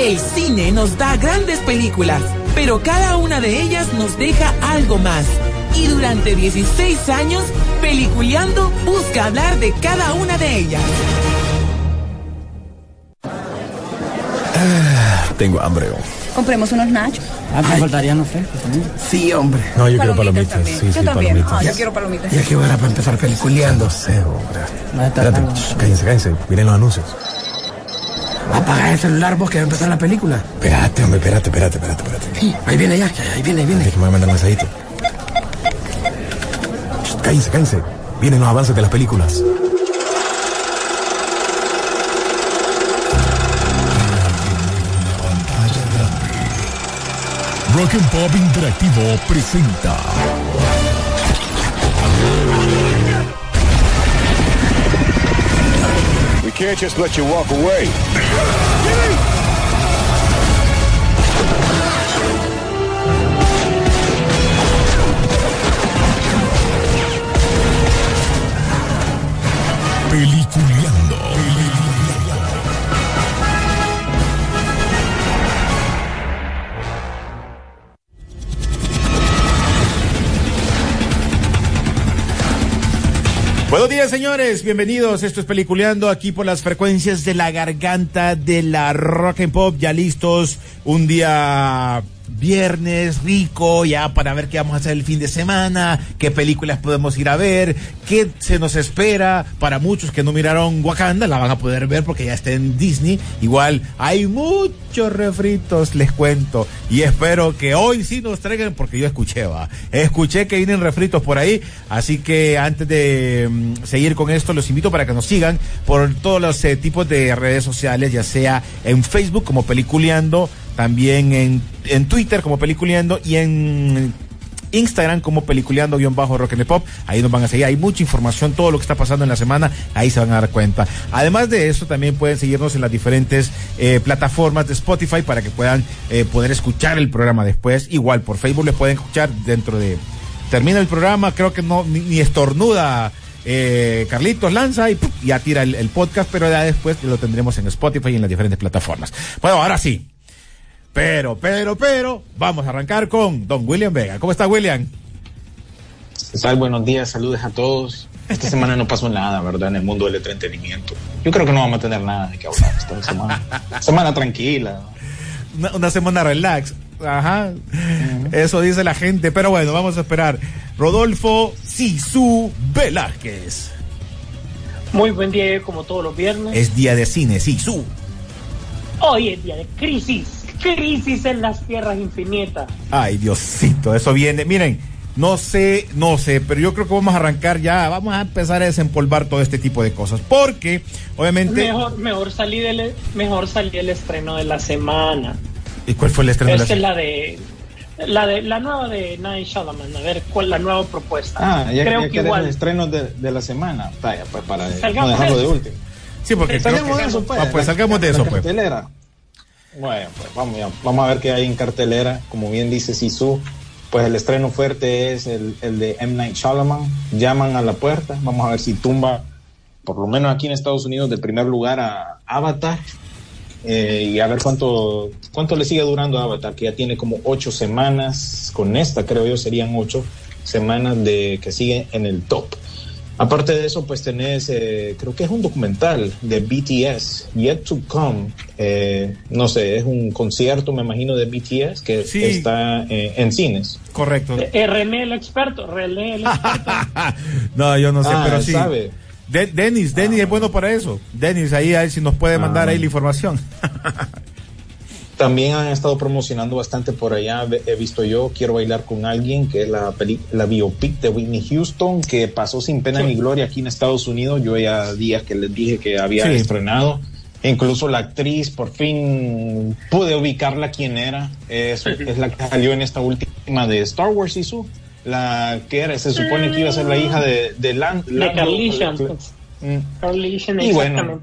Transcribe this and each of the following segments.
El cine nos da grandes películas, pero cada una de ellas nos deja algo más. Y durante 16 años, Peliculeando busca hablar de cada una de ellas. Ah, tengo hambre. Compremos unos nachos. Ah, me faltaría, no sé. Sí, hombre. No, yo quiero palomitas. también. Sí, yo sí, también. palomitas. Ah, yo quiero palomitas. Ya que hora para empezar peliculeando. No sé, hombre. No, Espérate, cállense, cállense. Miren los anuncios. Apaga el celular vos que va a empezar la película. Espérate, hombre, espérate, espérate, espérate, espérate. Ahí viene ya, ahí viene, ahí viene. Déjame me va a mandar un mensajito. Cállense, cállense. Vienen los avances de las películas. Rock and Pop Interactivo presenta. Can't just let you walk away. Buenos días, señores. Bienvenidos. Esto es Peliculeando aquí por las frecuencias de la garganta de la rock and pop. Ya listos. Un día viernes rico ya para ver qué vamos a hacer el fin de semana, qué películas podemos ir a ver, qué se nos espera. Para muchos que no miraron Wakanda, la van a poder ver porque ya está en Disney. Igual hay muchos refritos, les cuento. Y espero que hoy sí nos traigan, porque yo escuché, va. Escuché que vienen refritos por ahí. Así que antes de mm, seguir con esto, los invito para que nos sigan por todos los eh, tipos de redes sociales, ya sea en Facebook como Peliculeando, también en, en Twitter como Peliculeando y en Instagram como peliculeando-rock and pop. Ahí nos van a seguir. Hay mucha información, todo lo que está pasando en la semana, ahí se van a dar cuenta. Además de eso, también pueden seguirnos en las diferentes eh, plataformas de Spotify para que puedan eh, poder escuchar el programa después. Igual por Facebook les pueden escuchar dentro de. Termina el programa, creo que no, ni, estornuda. Eh, Carlitos lanza y ¡pum! ya tira el podcast, pero ya después lo tendremos en Spotify y en las diferentes plataformas. Bueno, ahora sí, pero, pero, pero, vamos a arrancar con don William Vega. ¿Cómo está William? ¿Qué tal? Buenos días, saludos a todos. Esta semana no pasó nada, ¿verdad? En el mundo del entretenimiento. Yo creo que no vamos a tener nada de qué hablar esta semana. semana tranquila. Una, una semana relax. Ajá. Eso dice la gente. Pero bueno, vamos a esperar. Rodolfo Sisu Velázquez. Muy buen día, como todos los viernes. Es día de cine, Sisu. Hoy es día de crisis. Crisis en las tierras infinitas. Ay, Diosito, eso viene. Miren, no sé, no sé, pero yo creo que vamos a arrancar ya, vamos a empezar a desempolvar todo este tipo de cosas. Porque, obviamente. Mejor, mejor salí del, mejor salí del estreno de la semana. ¿Y cuál fue el estreno Esta de es la la de la de la nueva de Night Shyamalan. A ver cuál es la nueva propuesta. Ah, ya, Creo ya que igual. el estreno de, de la semana. Vaya, pues para no dejarlo de último. Sí, porque creo Salgamos que- de eso, pues. Ah, pues La- salgamos de la eso, pues. cartelera. Bueno, pues vamos, vamos a ver qué hay en cartelera. Como bien dice Sisu, pues el estreno fuerte es el, el de M. Night Shyamalan. Llaman a la puerta. Vamos a ver si tumba, por lo menos aquí en Estados Unidos, de primer lugar a Avatar. Eh, y a ver cuánto, cuánto le sigue durando a Avatar, que ya tiene como ocho semanas. Con esta, creo yo, serían ocho semanas de que sigue en el top. Aparte de eso, pues tenés, eh, creo que es un documental de BTS, Yet to Come. Eh, no sé, es un concierto, me imagino, de BTS que Sí. está eh, en cines. Correcto. Eh, René el experto, René el experto. no, yo no sé, Ah, pero sí. sabe. De- Denis, Denis es bueno para eso. Denis, ahí, ahí si nos puede mandar Ah. ahí la información. También han estado promocionando bastante por allá, he visto yo, Quiero bailar con alguien, que es la, peli- la biopic de Whitney Houston, que pasó sin pena ni gloria aquí en Estados Unidos. Yo ya días que les dije que había Sí. estrenado. Incluso la actriz, por fin pude ubicarla quién era. Es, es la que salió en esta última de Star Wars, Isu. La que era, se supone que iba a ser la hija de, de Lan- De Lando- Carlishan. Mm. Carlishan, Y bueno.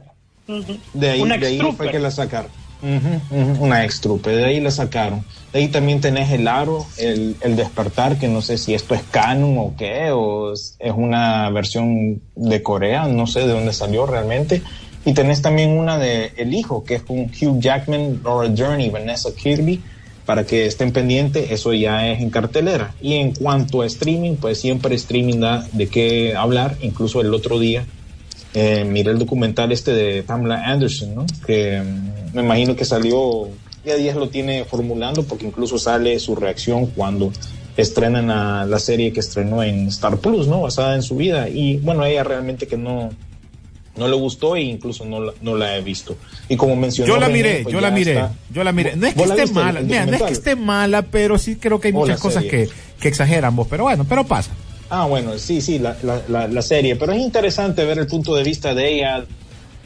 De ahí, de ahí fue que la sacaron. Ujú, ujú, una ex trupe, de ahí la sacaron. De ahí también tenés el aro, el, el despertar, que no sé si esto es canon o qué, o es una versión de Corea, no sé de dónde salió realmente. Y tenés también una de El Hijo, que es con Hugh Jackman, Laura Dern y Vanessa Kirby, para que estén pendientes, eso ya es en cartelera. Y en cuanto a streaming, pues siempre streaming da de qué hablar, incluso el otro día eh, miré el documental este de Pamela Anderson, ¿no? que mm, me imagino que salió, ya días lo tiene formulando, porque incluso sale su reacción cuando estrenan a la serie que estrenó en Star Plus, ¿no? Basada en su vida. Y bueno, ella realmente que no, no le gustó e incluso no la, no la he visto. Y como mencionó... Yo la René, miré, pues yo la miré, está- yo la miré. No es que ¿Vos la esté viste, mala, mira, no es que esté mala, pero sí creo que hay muchas cosas serie. que, que exageran vos, pero bueno, pero pasa. Ah, bueno, sí, sí, la, la, la, la serie, pero es interesante ver el punto de vista de ella,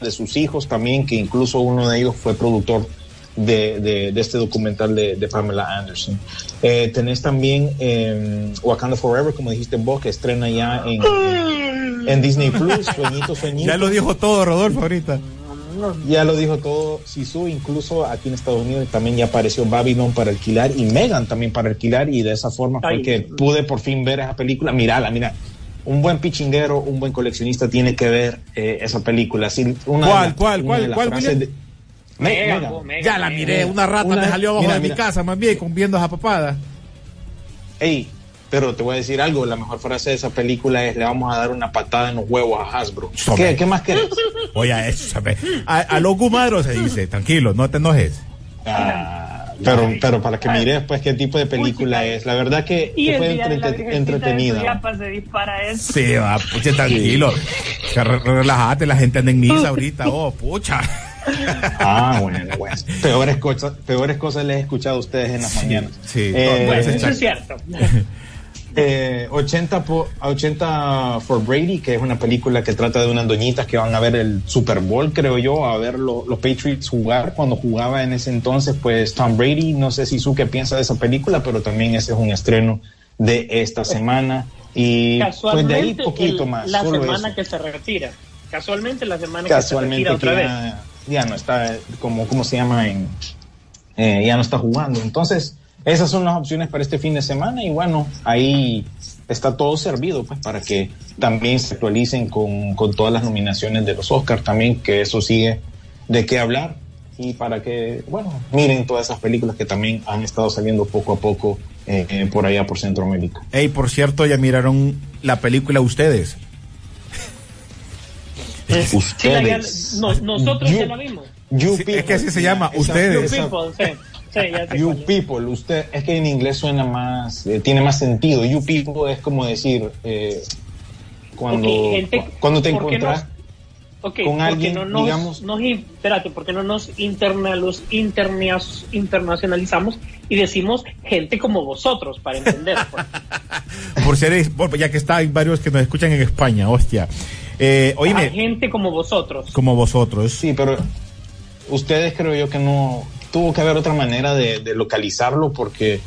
de sus hijos también, que incluso uno de ellos fue productor de, de, de este documental de, de Pamela Anderson. Eh, tenés también eh, Wakanda Forever, como dijiste vos, que estrena ya en, en, en Disney Plus, Sueñito, Sueñito. Ya lo dijo todo Rodolfo ahorita. Ya lo dijo todo Sisu, incluso aquí en Estados Unidos también ya apareció Babylon para alquilar y Megan también para alquilar y de esa forma fue Ay. que pude por fin ver esa película. Mírala, mira. Un buen pichinguero, un buen coleccionista tiene que ver eh, esa película. Sí, una de ¿Cuál, cuál, una cuál, cuál, Ya la miré, una rata Una- me salió abajo mira, de mi casa, más bien, con viendo esa papada. Ey, pero te voy a decir algo, la mejor frase de esa película es le vamos a dar una patada en los huevos a Hasbro. ¿Qué, qué más querés? Oye, a eso. A, a lo gumadro se dice, tranquilo, no te enojes. Ah, pero, pero para que mires pues qué tipo de película Uy, es. La verdad que, Y que fue entretenida. Suyapa se dispara eso. Sí, va, pucha, tranquilo. Relájate, la gente anda en misa ahorita, oh, pucha. Ah, bueno, bueno. Peores cosas, peores cosas les he escuchado a ustedes en las mañanas. sí. Eh, No, Bueno, eso es cierto. eh, 80, po- 80 for Brady, que es una película que trata de unas doñitas que van a ver el Super Bowl, creo yo, a ver lo- los Patriots jugar. Cuando jugaba en ese entonces, pues Tom Brady, no sé si su qué piensa de esa película, pero también ese es un estreno de esta semana. Y pues de Casualmente, ahí poquito el- más. la semana eso. que se retira. Casualmente la semana casualmente que se retira que otra vez. ya, ya no está como cómo se llama en eh, ya no está jugando entonces esas son las opciones para este fin de semana y bueno ahí está todo servido pues para que también se actualicen con, con todas las nominaciones de los Oscars también que eso sigue de qué hablar y para que bueno miren todas esas películas que también han estado saliendo poco a poco eh, eh, por allá por Centroamérica Ey, por cierto, ya miraron la película ustedes. Sí, la ya- ustedes no- nosotros You- ya la vimos. you Sí, people, es que así se llama, esa- ustedes. You esa- people, sí. Sí, ya sé You people, usted, es que en inglés suena más, eh, tiene más sentido. You people es como decir, eh, cuando, gente, cuando te ¿por qué encontrás Ok, con porque alguien, no nos, digamos- nos espérate, porque no nos internalos, internias- internacionalizamos y decimos gente como vosotros para entender. pues. Por ser, ya que está, hay varios que nos escuchan en España, hostia. Eh, oíme, gente como vosotros. como vosotros. Sí, pero ustedes creo yo que no, tuvo que haber otra manera de, de localizarlo porque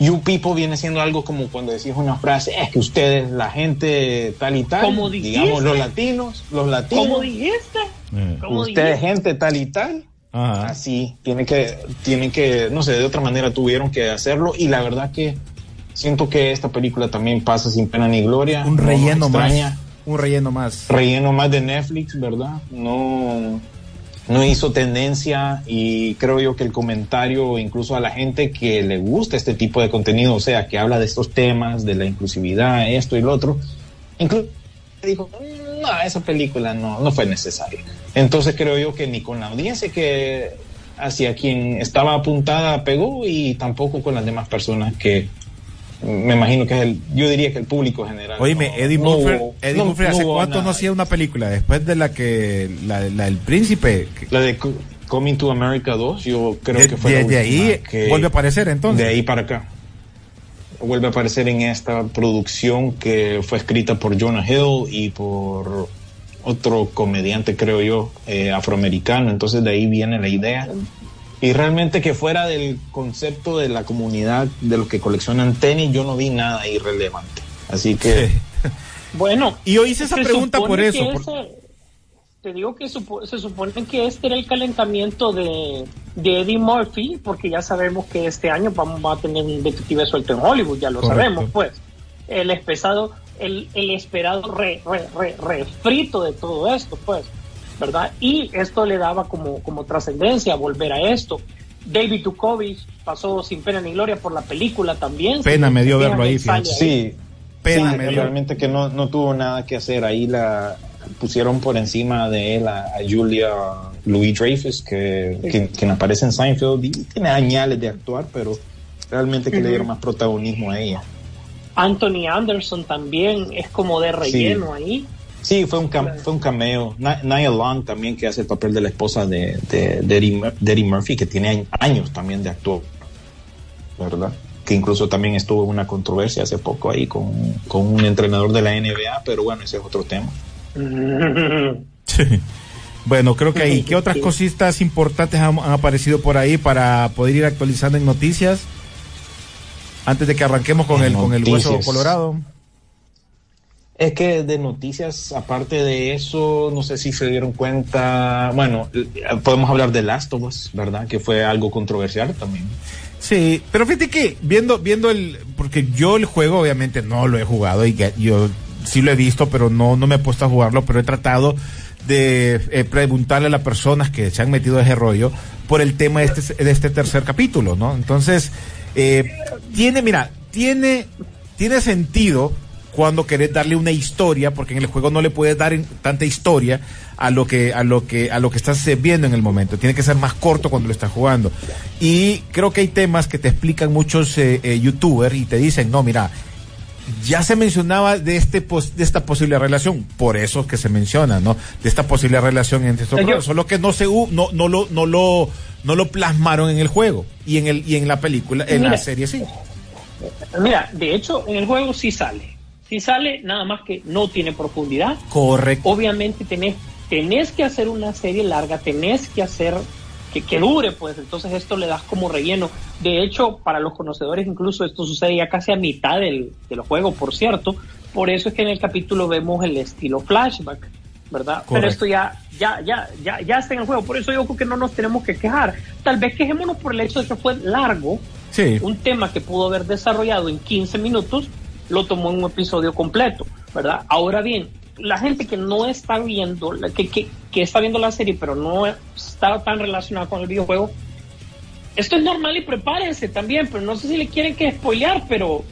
you people viene siendo algo como cuando decís una frase, es que ustedes, la gente tal y tal, ¿Cómo dijiste? digamos los latinos, los latinos, ¿Cómo dijiste? Eh, ¿Cómo ustedes dijiste? gente tal y tal, Ajá. así, tienen que, tienen que, no sé, de otra manera tuvieron que hacerlo y la verdad que siento que esta película también pasa sin pena ni gloria. Un no relleno más. extraña. Un relleno más. Relleno más de Netflix, ¿verdad? No, no hizo tendencia y creo yo que el comentario, incluso a la gente que le gusta este tipo de contenido, o sea, que habla de estos temas, de la inclusividad, esto y lo otro, incluso dijo, no, esa película no, no fue necesaria. Entonces creo yo que ni con la audiencia que hacia quien estaba apuntada pegó y tampoco con las demás personas que me imagino que es el, yo diría que el público general. Oíme, no- Eddie Murphy, Eddie no- Murphy ¿hace cuánto nada. no hacía una película? Después de la que, la, la del príncipe. La de Co- Coming to America 2, yo creo de- que fue la desde última ahí que- vuelve a aparecer entonces. De ahí para acá. Vuelve a aparecer en esta producción que fue escrita por Jonah Hill y por otro comediante, creo yo, eh, afroamericano. Entonces de ahí viene la idea. Y realmente que fuera del concepto de la comunidad de los que coleccionan tenis, yo no vi nada irrelevante. Así que... Sí. Bueno. Y yo hice esa pregunta por eso, por- ese- te digo que supo- se supone que este era el calentamiento de, de Eddie Murphy, porque ya sabemos que este año vamos a tener un detective suelto en Hollywood, ya lo Correcto. sabemos, pues. El espesado, el, el esperado re, re, re, refrito de todo esto, pues. ¿Verdad? Y esto le daba como, como trascendencia volver a esto. David Duchovny pasó sin pena ni gloria por la película también. Pena me dio verlo ahí. Sí, Pena sí, me dio. realmente que no, no tuvo nada que hacer. Ahí la pusieron por encima de él a, a Julia Louis Dreyfus, que, que, quien aparece en Seinfeld y tiene añales de actuar, pero realmente que le dieron más protagonismo a ella. Anthony Anderson también es como de relleno ahí. Sí, fue un, cam- fue un cameo. Nia Long también, que hace el papel de la esposa de, de, de Eddie, de Eddie Murphy, que tiene años también de actuar, ¿verdad? Que incluso también estuvo en una controversia hace poco ahí con, con un entrenador de la NBA, pero bueno, ese es otro tema. Sí. Bueno, creo que ahí. ¿Qué otras cositas importantes han, han aparecido por ahí para poder ir actualizando en noticias? Antes de que arranquemos con En el, con el hueso colorado. Es que de noticias, aparte de eso, no sé si se dieron cuenta, bueno, podemos hablar de Last of Us, ¿verdad? Que fue algo controversial también. Sí, pero fíjate que viendo, viendo el, porque yo el juego obviamente no lo he jugado y yo sí lo he visto, pero no, no me he puesto a jugarlo, pero he tratado de eh, preguntarle a las personas que se han metido a ese rollo por el tema de este, de este tercer capítulo, ¿no? Entonces, eh, tiene, mira, tiene, tiene sentido cuando querés darle una historia, porque en el juego no le puedes dar en- tanta historia a lo que a lo que a lo que estás eh, viendo en el momento. Tiene que ser más corto cuando lo estás jugando. Y creo que hay temas que te explican muchos eh, eh, youtubers y te dicen, "No, mira, ya se mencionaba de este pos- de esta posible relación, por eso es que se menciona, ¿no? De esta posible relación entre estos Yo- solo que no se no no lo no lo no lo plasmaron en el juego y en el y en la película, en la serie sí. Mira, de hecho, en el juego sí sale. Sí sale, nada más que no tiene profundidad. Correcto. Obviamente tenés, tenés que hacer una serie larga, tenés que hacer que, que dure, pues entonces esto le das como relleno. De hecho, para los conocedores, incluso esto sucede ya casi a mitad del, del juego, por cierto. Por eso es que en el capítulo vemos el estilo flashback, ¿verdad? Pero esto ya, ya, ya, ya, ya está en el juego. Por eso yo creo que no nos tenemos que quejar. Tal vez quejémonos por el hecho de que fue largo, Sí. un tema que pudo haber desarrollado en 15 minutos, lo tomó en un episodio completo, ¿verdad? Ahora bien, la gente que no está viendo, que, que, que está viendo la serie, pero no está tan relacionada con el videojuego, esto es normal y prepárense también, pero no sé si le quieren que spoilear, pero,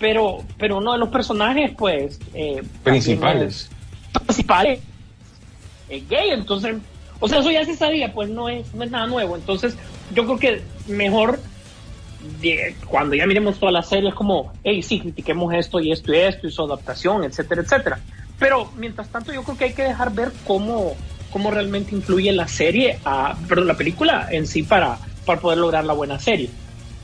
pero, pero uno de los personajes, pues, eh, Principales. principales es gay, entonces, o sea, eso ya se sabía, pues no es, no es nada nuevo, entonces yo creo que mejor cuando ya miremos toda la serie es como, hey, sí, critiquemos esto y esto y esto y su adaptación, etcétera, etcétera. Pero mientras tanto yo creo que hay que dejar ver cómo, cómo realmente influye la serie, a, perdón, la película en sí para, para poder lograr la buena serie.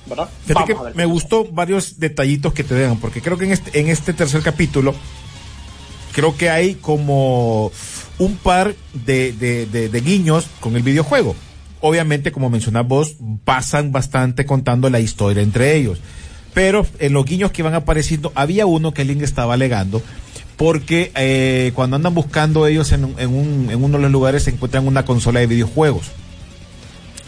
¿Verdad? Que me gustó varios detallitos que te dejan, porque creo que en este, en este tercer capítulo, creo que hay como un par de, de- de- de guiños con el videojuego. Obviamente, como mencionas vos, pasan bastante contando la historia entre ellos. Pero en los guiños que van apareciendo, había uno que Link estaba alegando, porque eh, cuando andan buscando ellos en, un- en, un- en uno de los lugares se encuentran una consola de videojuegos.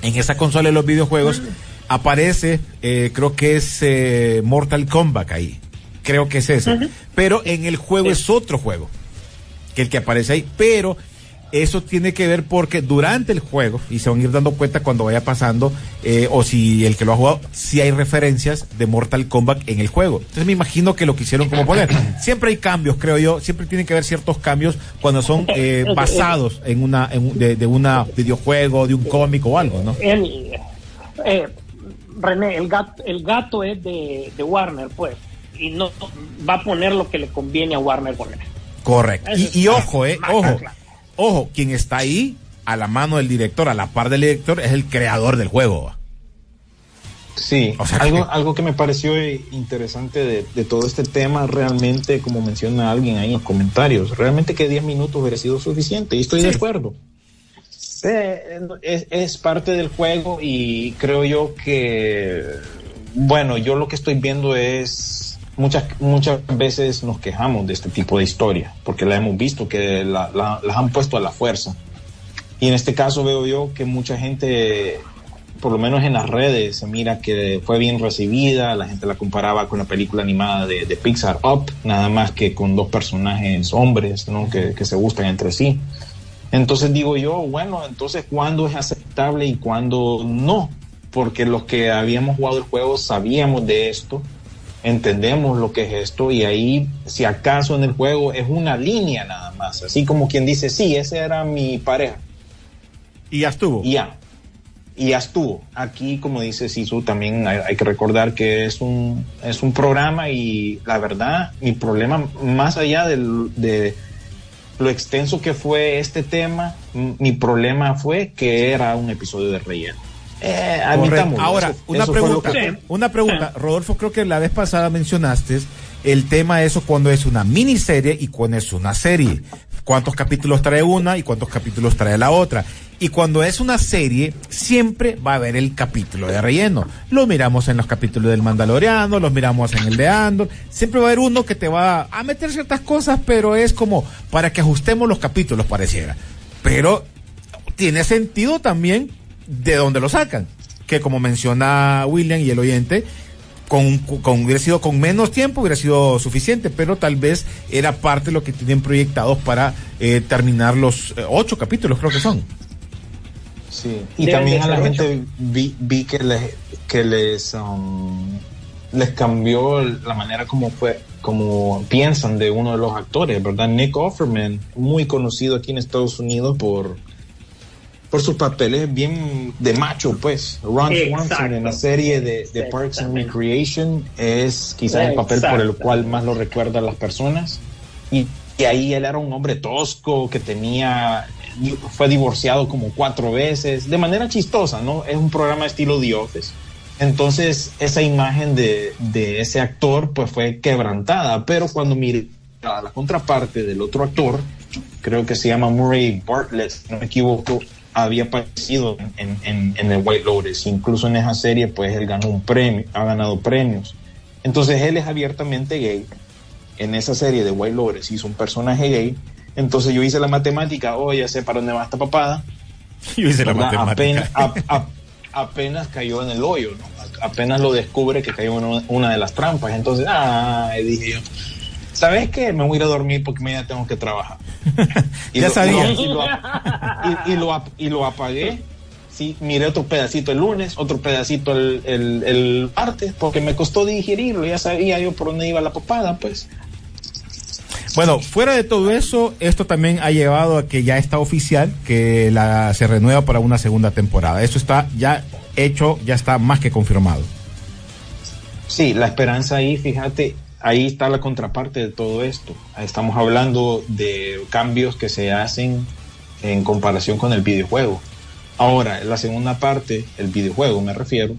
En esa consola de los videojuegos aparece, eh, creo que es eh, Mortal Kombat ahí. Creo que es ese. Pero en el juego es otro juego que el que aparece ahí. Pero eso tiene que ver porque durante el juego, y se van a ir dando cuenta cuando vaya pasando, eh, o si el que lo ha jugado, si hay referencias de Mortal Kombat en el juego. Entonces me imagino que lo quisieron como poner. Siempre hay cambios, creo yo. Siempre tienen que haber ciertos cambios cuando son eh, basados en una, en de, de una videojuego, de un cómic o algo, ¿no? El, eh, René, el gato, el gato es de, de Warner, pues, y no va a poner lo que le conviene a Warner poner. Correcto. Y, y ojo, eh, ojo. Ojo, quien está ahí a la mano del director, a la par del director, es el creador del juego. Sí, O sea algo, que- algo que me pareció eh, interesante de, de todo este tema, realmente, como menciona alguien ahí en los comentarios, realmente que 10 minutos hubiera sido suficiente, y estoy de acuerdo. Eh, es, es parte del juego y creo yo que, bueno, yo lo que estoy viendo es, muchas, muchas veces nos quejamos de este tipo de historia, porque la hemos visto que la- la- las han puesto a la fuerza. Y en este caso veo yo que mucha gente, por lo menos en las redes, se mira que fue bien recibida, la gente la comparaba con la película animada de, de Pixar Up, nada más que con dos personajes hombres, ¿no? Que, que se gustan entre sí. Entonces digo yo, bueno, entonces ¿cuándo es aceptable y cuándo no? Porque los que habíamos jugado el juego sabíamos de esto, entendemos lo que es esto y ahí, si acaso en el juego es una línea nada más, así como quien dice, sí, esa era mi pareja. Y ya estuvo. Y ya. Y ya estuvo. Aquí, como dice Sisu, también hay, hay que recordar que es un, es un programa y la verdad, mi problema, más allá del, de lo extenso que fue este tema, mi problema fue que era un episodio de relleno. Eh, admitámoslo, Ahora, eso- una eso pregunta, que- una pregunta. Rodolfo, creo que la vez pasada mencionaste el tema eso cuando es una miniserie y cuando es una serie. ¿Cuántos capítulos trae una y cuántos capítulos trae la otra? Y cuando es una serie, siempre va a haber el capítulo de relleno. Lo miramos en los capítulos del Mandaloriano, los miramos en el de Andor. Siempre va a haber uno que te va a meter ciertas cosas, pero es como para que ajustemos los capítulos, pareciera. Pero tiene sentido también de dónde lo sacan. Que como menciona William y el oyente, con, con hubiera sido con menos tiempo hubiera sido suficiente, pero tal vez era parte de lo que tienen proyectados para eh, terminar los eh, ocho capítulos, creo que son. Sí, y Deben también a la gente vi, vi que les, que les, um, les cambió la manera como fue, como piensan de uno de los actores, ¿verdad? Nick Offerman, muy conocido aquí en Estados Unidos por, por sus papeles bien de macho, pues. Ron Exacto. Swanson en la serie de, de Parks and. Recreation es quizás el papel por el cual más lo recuerdan las personas. Y, y ahí él era un hombre tosco que tenía, fue divorciado como cuatro veces, de manera chistosa, ¿no? Es un programa estilo The Office. Entonces, esa imagen de, de ese actor, pues fue quebrantada, pero cuando miré a la contraparte del otro actor, creo que se llama Murray Bartlett, no me equivoco, había aparecido en, en, en el White Lotus. Incluso en esa serie, pues él ganó un premio, ha ganado premios. Entonces él es abiertamente gay. En esa serie de White Lotus hizo un personaje gay. Entonces yo hice la matemática, oh, ya sé para dónde va esta papada. Yo hice la matemática. Apenas, ap- ap- apenas cayó en el hoyo, ¿no? Apenas lo descubre que cayó en una de las trampas. Entonces, ah, dije yo, ¿sabes qué? Me voy a ir a dormir porque mañana tengo que trabajar. Ya sabía. Y lo, y- y lo ap- y lo apagué. Sí, miré otro pedacito el lunes, otro pedacito el, el, el martes, porque me costó digerirlo, ya sabía yo por dónde iba la papada, pues. Bueno, fuera de todo eso, esto también ha llevado a que ya está oficial que la se renueva para una segunda temporada. Esto está ya hecho, ya está más que confirmado. Sí, la esperanza ahí, fíjate, ahí está la contraparte de todo esto. Estamos hablando de cambios que se hacen en comparación con el videojuego. Ahora, la segunda parte, el videojuego me refiero,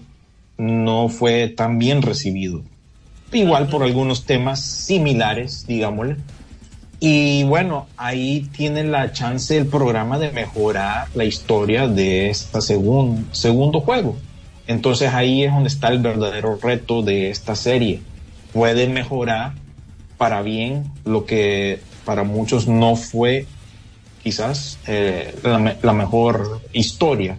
no fue tan bien recibido. Igual por algunos temas similares, digámosle. Y bueno, ahí tiene la chance el programa de mejorar la historia de este segun- segundo juego. Entonces ahí es donde está el verdadero reto de esta serie. Puede mejorar para bien lo que para muchos no fue quizás eh, la, me- la mejor historia,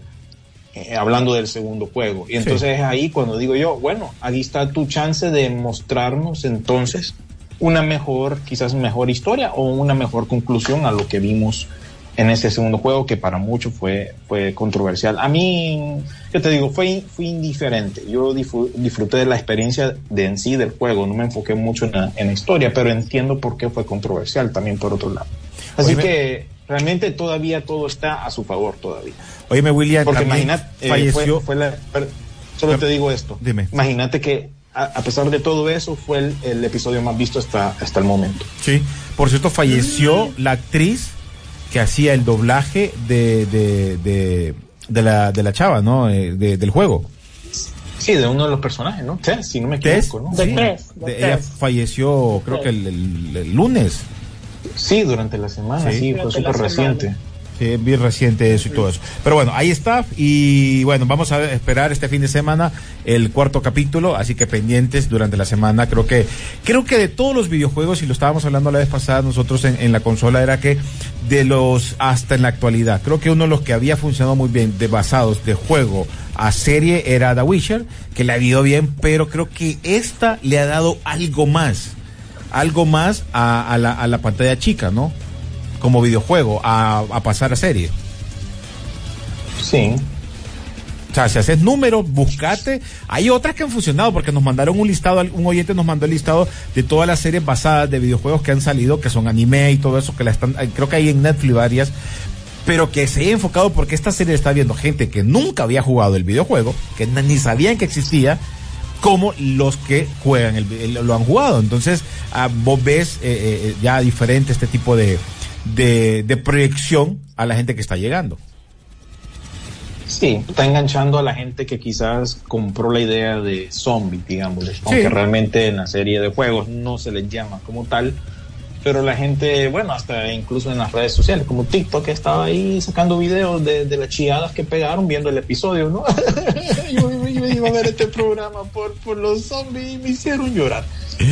eh, hablando del segundo juego. Y entonces es ahí cuando digo yo, bueno, ahí está tu chance de mostrarnos entonces una mejor, quizás mejor historia o una mejor conclusión a lo que vimos en ese segundo juego que para muchos fue, fue controversial. A mí, yo te digo, fue, fue indiferente. Yo disfruté de la experiencia de en sí del juego, no me enfoqué mucho en la, en la historia, pero entiendo por qué fue controversial también por otro lado. Así Oye, que realmente todavía todo está a su favor todavía. Óyeme, William, Porque imagínate, eh, falleció. fue, fue la- solo te digo esto. Dime. Imagínate que a, a pesar de todo eso fue el, el episodio más visto hasta, hasta el momento. Sí, por cierto, falleció la actriz que hacía el doblaje de, de, de, de la, de la chava, ¿no? Eh, de- del juego. Sí, de uno de los personajes, ¿no? Tess, si no me Tess, equivoco, ¿no? De sí. Tess, de De- ella Tess. falleció, creo Tess. que el, el- el lunes. Sí, durante la semana, Sí. sí, fue súper semana. Sí, es bien reciente eso y todo eso. Pero bueno, ahí está. Y bueno, vamos a esperar este fin de semana el cuarto capítulo, así que pendientes durante la semana. Creo que, creo que de todos los videojuegos, y lo estábamos hablando la vez pasada nosotros en, la consola, era que de los hasta en la actualidad, creo que uno de los que había funcionado muy bien de basados de juego a serie era The Witcher, que le ha ido bien, pero creo que esta le ha dado algo más, algo más a la, a la pantalla chica, ¿no? Como videojuego a, a pasar a serie. Sí. O sea, si haces números, buscate. Hay otras que han funcionado porque nos mandaron un listado, un oyente nos mandó el listado de todas las series basadas de videojuegos que han salido, que son anime y todo eso, que la están, creo que hay en Netflix varias, pero que se ha enfocado porque esta serie está viendo gente que nunca había jugado el videojuego, que ni sabían que existía, como los que juegan, el, el- lo han jugado. Entonces, ah, vos ves eh, eh, ya diferente este tipo de, de, de proyección a la gente que está llegando. Sí, está enganchando a la gente que quizás compró la idea de zombie, digamos, aunque realmente en la serie de juegos no se les llama como tal, pero la gente, bueno, hasta incluso en las redes sociales, como TikTok, estaba ahí sacando videos de, de las chilladas que pegaron viendo el episodio, ¿no? yo, yo- yo iba a ver este programa por, por los zombies y me hicieron llorar.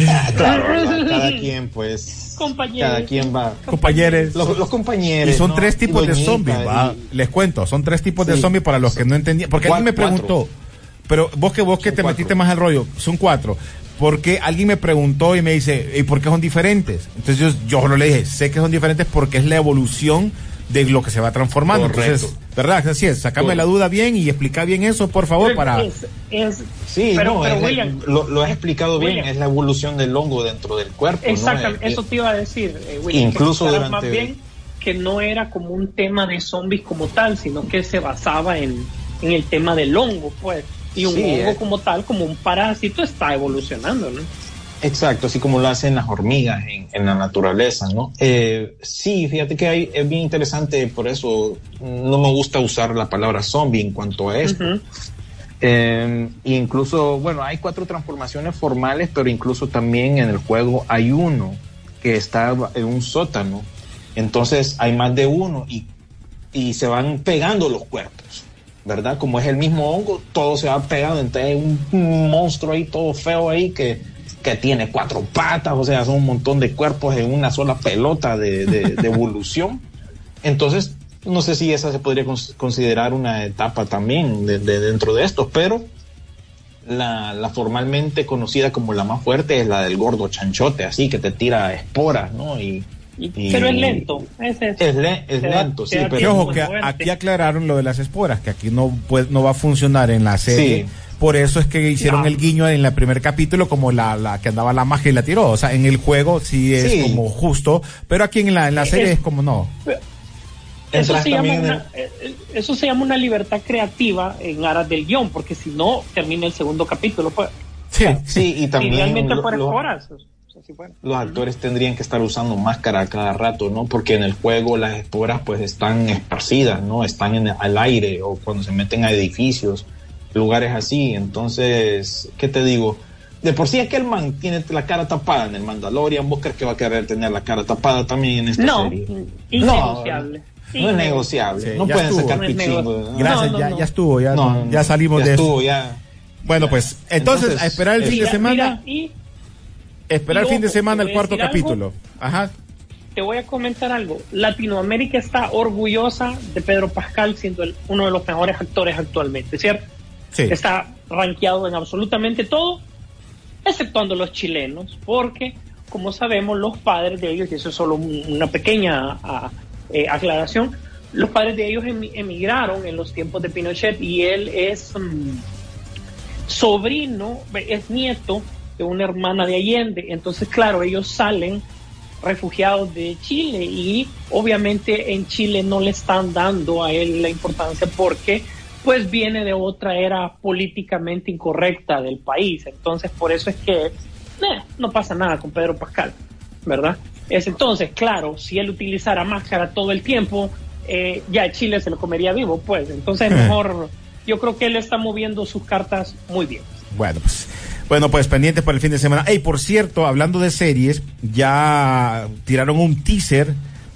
Ah, claro, ¿verdad? cada quien pues... Compañeros. Cada quien va... Compañeros. Los, los compañeros. Y son ¿no? tres tipos de zombies, va. y- les cuento, son tres tipos de zombies para los que no entendían. Porque alguien me Cuatro. preguntó, pero vos que vos que Son te cuatro. metiste más al rollo, son cuatro. Porque alguien me preguntó y me dice, ¿y por qué son diferentes? Entonces yo, yo solo le dije, sé que son diferentes porque es la evolución de lo que se va transformando. Correcto. Entonces, ¿verdad? Así es, sacame la duda bien y explica bien eso, por favor, para... Es, es- Sí, pero, no, pero es- William, lo, lo has explicado bien, William. es la evolución del hongo dentro del cuerpo. Exactamente, eso te iba a decir, eh, William, Incluso durante- más bien que no era como un tema de zombies como tal, sino que se basaba en, en el tema del hongo, pues. Y un Sí, hongo eh. como tal, como un parásito, está evolucionando, ¿no? Exacto, así como lo hacen las hormigas en, en la naturaleza, ¿no? Eh, sí, fíjate que hay, es bien interesante, por eso no me gusta usar la palabra zombie en cuanto a esto. Ujú. Eh, incluso, bueno, hay cuatro transformaciones formales, pero incluso también en el juego hay uno que está en un sótano. Entonces hay más de uno y, y se van pegando los cuerpos, ¿verdad? Como es el mismo hongo, todo se va pegando. Entonces hay un monstruo ahí todo feo ahí que, que tiene cuatro patas, o sea, son un montón de cuerpos en una sola pelota de, de- de evolución. Entonces, no sé si esa se podría cons- considerar una etapa también de, de dentro de esto, pero la, la formalmente conocida como la más fuerte es la del gordo chanchote, así que te tira esporas, ¿no? Y, Y- y- pero es lento. Es, es- Es, le- es Te da- lento, sí, pero ojo, que fuerte. aquí aclararon lo de las esporas, que aquí no, puede, no va a funcionar en la serie. Sí. Por eso es que hicieron No. el guiño en el primer capítulo como la, la que andaba la magia y la tiró. O sea, en el juego sí es Sí. como justo, pero aquí en la, en la serie Es- es como no. Eso se, llama una, eh, eh, eso se llama una libertad creativa en aras del guion, porque si no, termina el segundo capítulo. Pues, Sí. sí, y también Idealmente lo- fuera lo- horas. los actores tendrían que estar usando máscara a cada rato, ¿no? Porque en el juego las esporas pues están esparcidas, ¿no? Están en, al aire o cuando se meten a edificios, lugares así. Entonces, ¿qué te digo? De por sí es que el man tiene la cara tapada en el Mandalorian, ¿vos crees que va a querer tener la cara tapada también en esta No, serie? innegociable. No, es negociable. Sí, no pueden estuvo. sacar No pichingo. Gracias, No, no, ya, no. ya estuvo, ya, No, ya salimos ya de estuvo, eso. ya. Bueno, pues entonces, Entonces, a esperar el fin de semana, mira, y esperar el fin de semana el cuarto algo. capítulo. Ajá. te voy a comentar algo. Latinoamérica está orgullosa de Pedro Pascal siendo el- uno de los mejores actores actualmente, ¿cierto? Está rankeado en absolutamente todo, exceptuando los chilenos, porque, como sabemos, los padres de ellos, y eso es solo un- una pequeña ah, eh, aclaración, los padres de ellos emi- emigraron en los tiempos de Pinochet y él es mm, sobrino, es nieto de una hermana de Allende. Entonces, claro, ellos salen refugiados de Chile y obviamente en Chile no le están dando a él la importancia porque pues viene de otra era políticamente incorrecta del país. Entonces, por eso es que eh, no pasa nada con Pedro Pascal, ¿verdad? Es entonces, claro, si él utilizara máscara todo el tiempo, eh, ya Chile se lo comería vivo, pues. Entonces, mejor, yo creo que él está moviendo sus cartas muy bien. Bueno, pues, bueno, pues pendientes para el fin de semana. Ey, por cierto, hablando de series, ya tiraron un teaser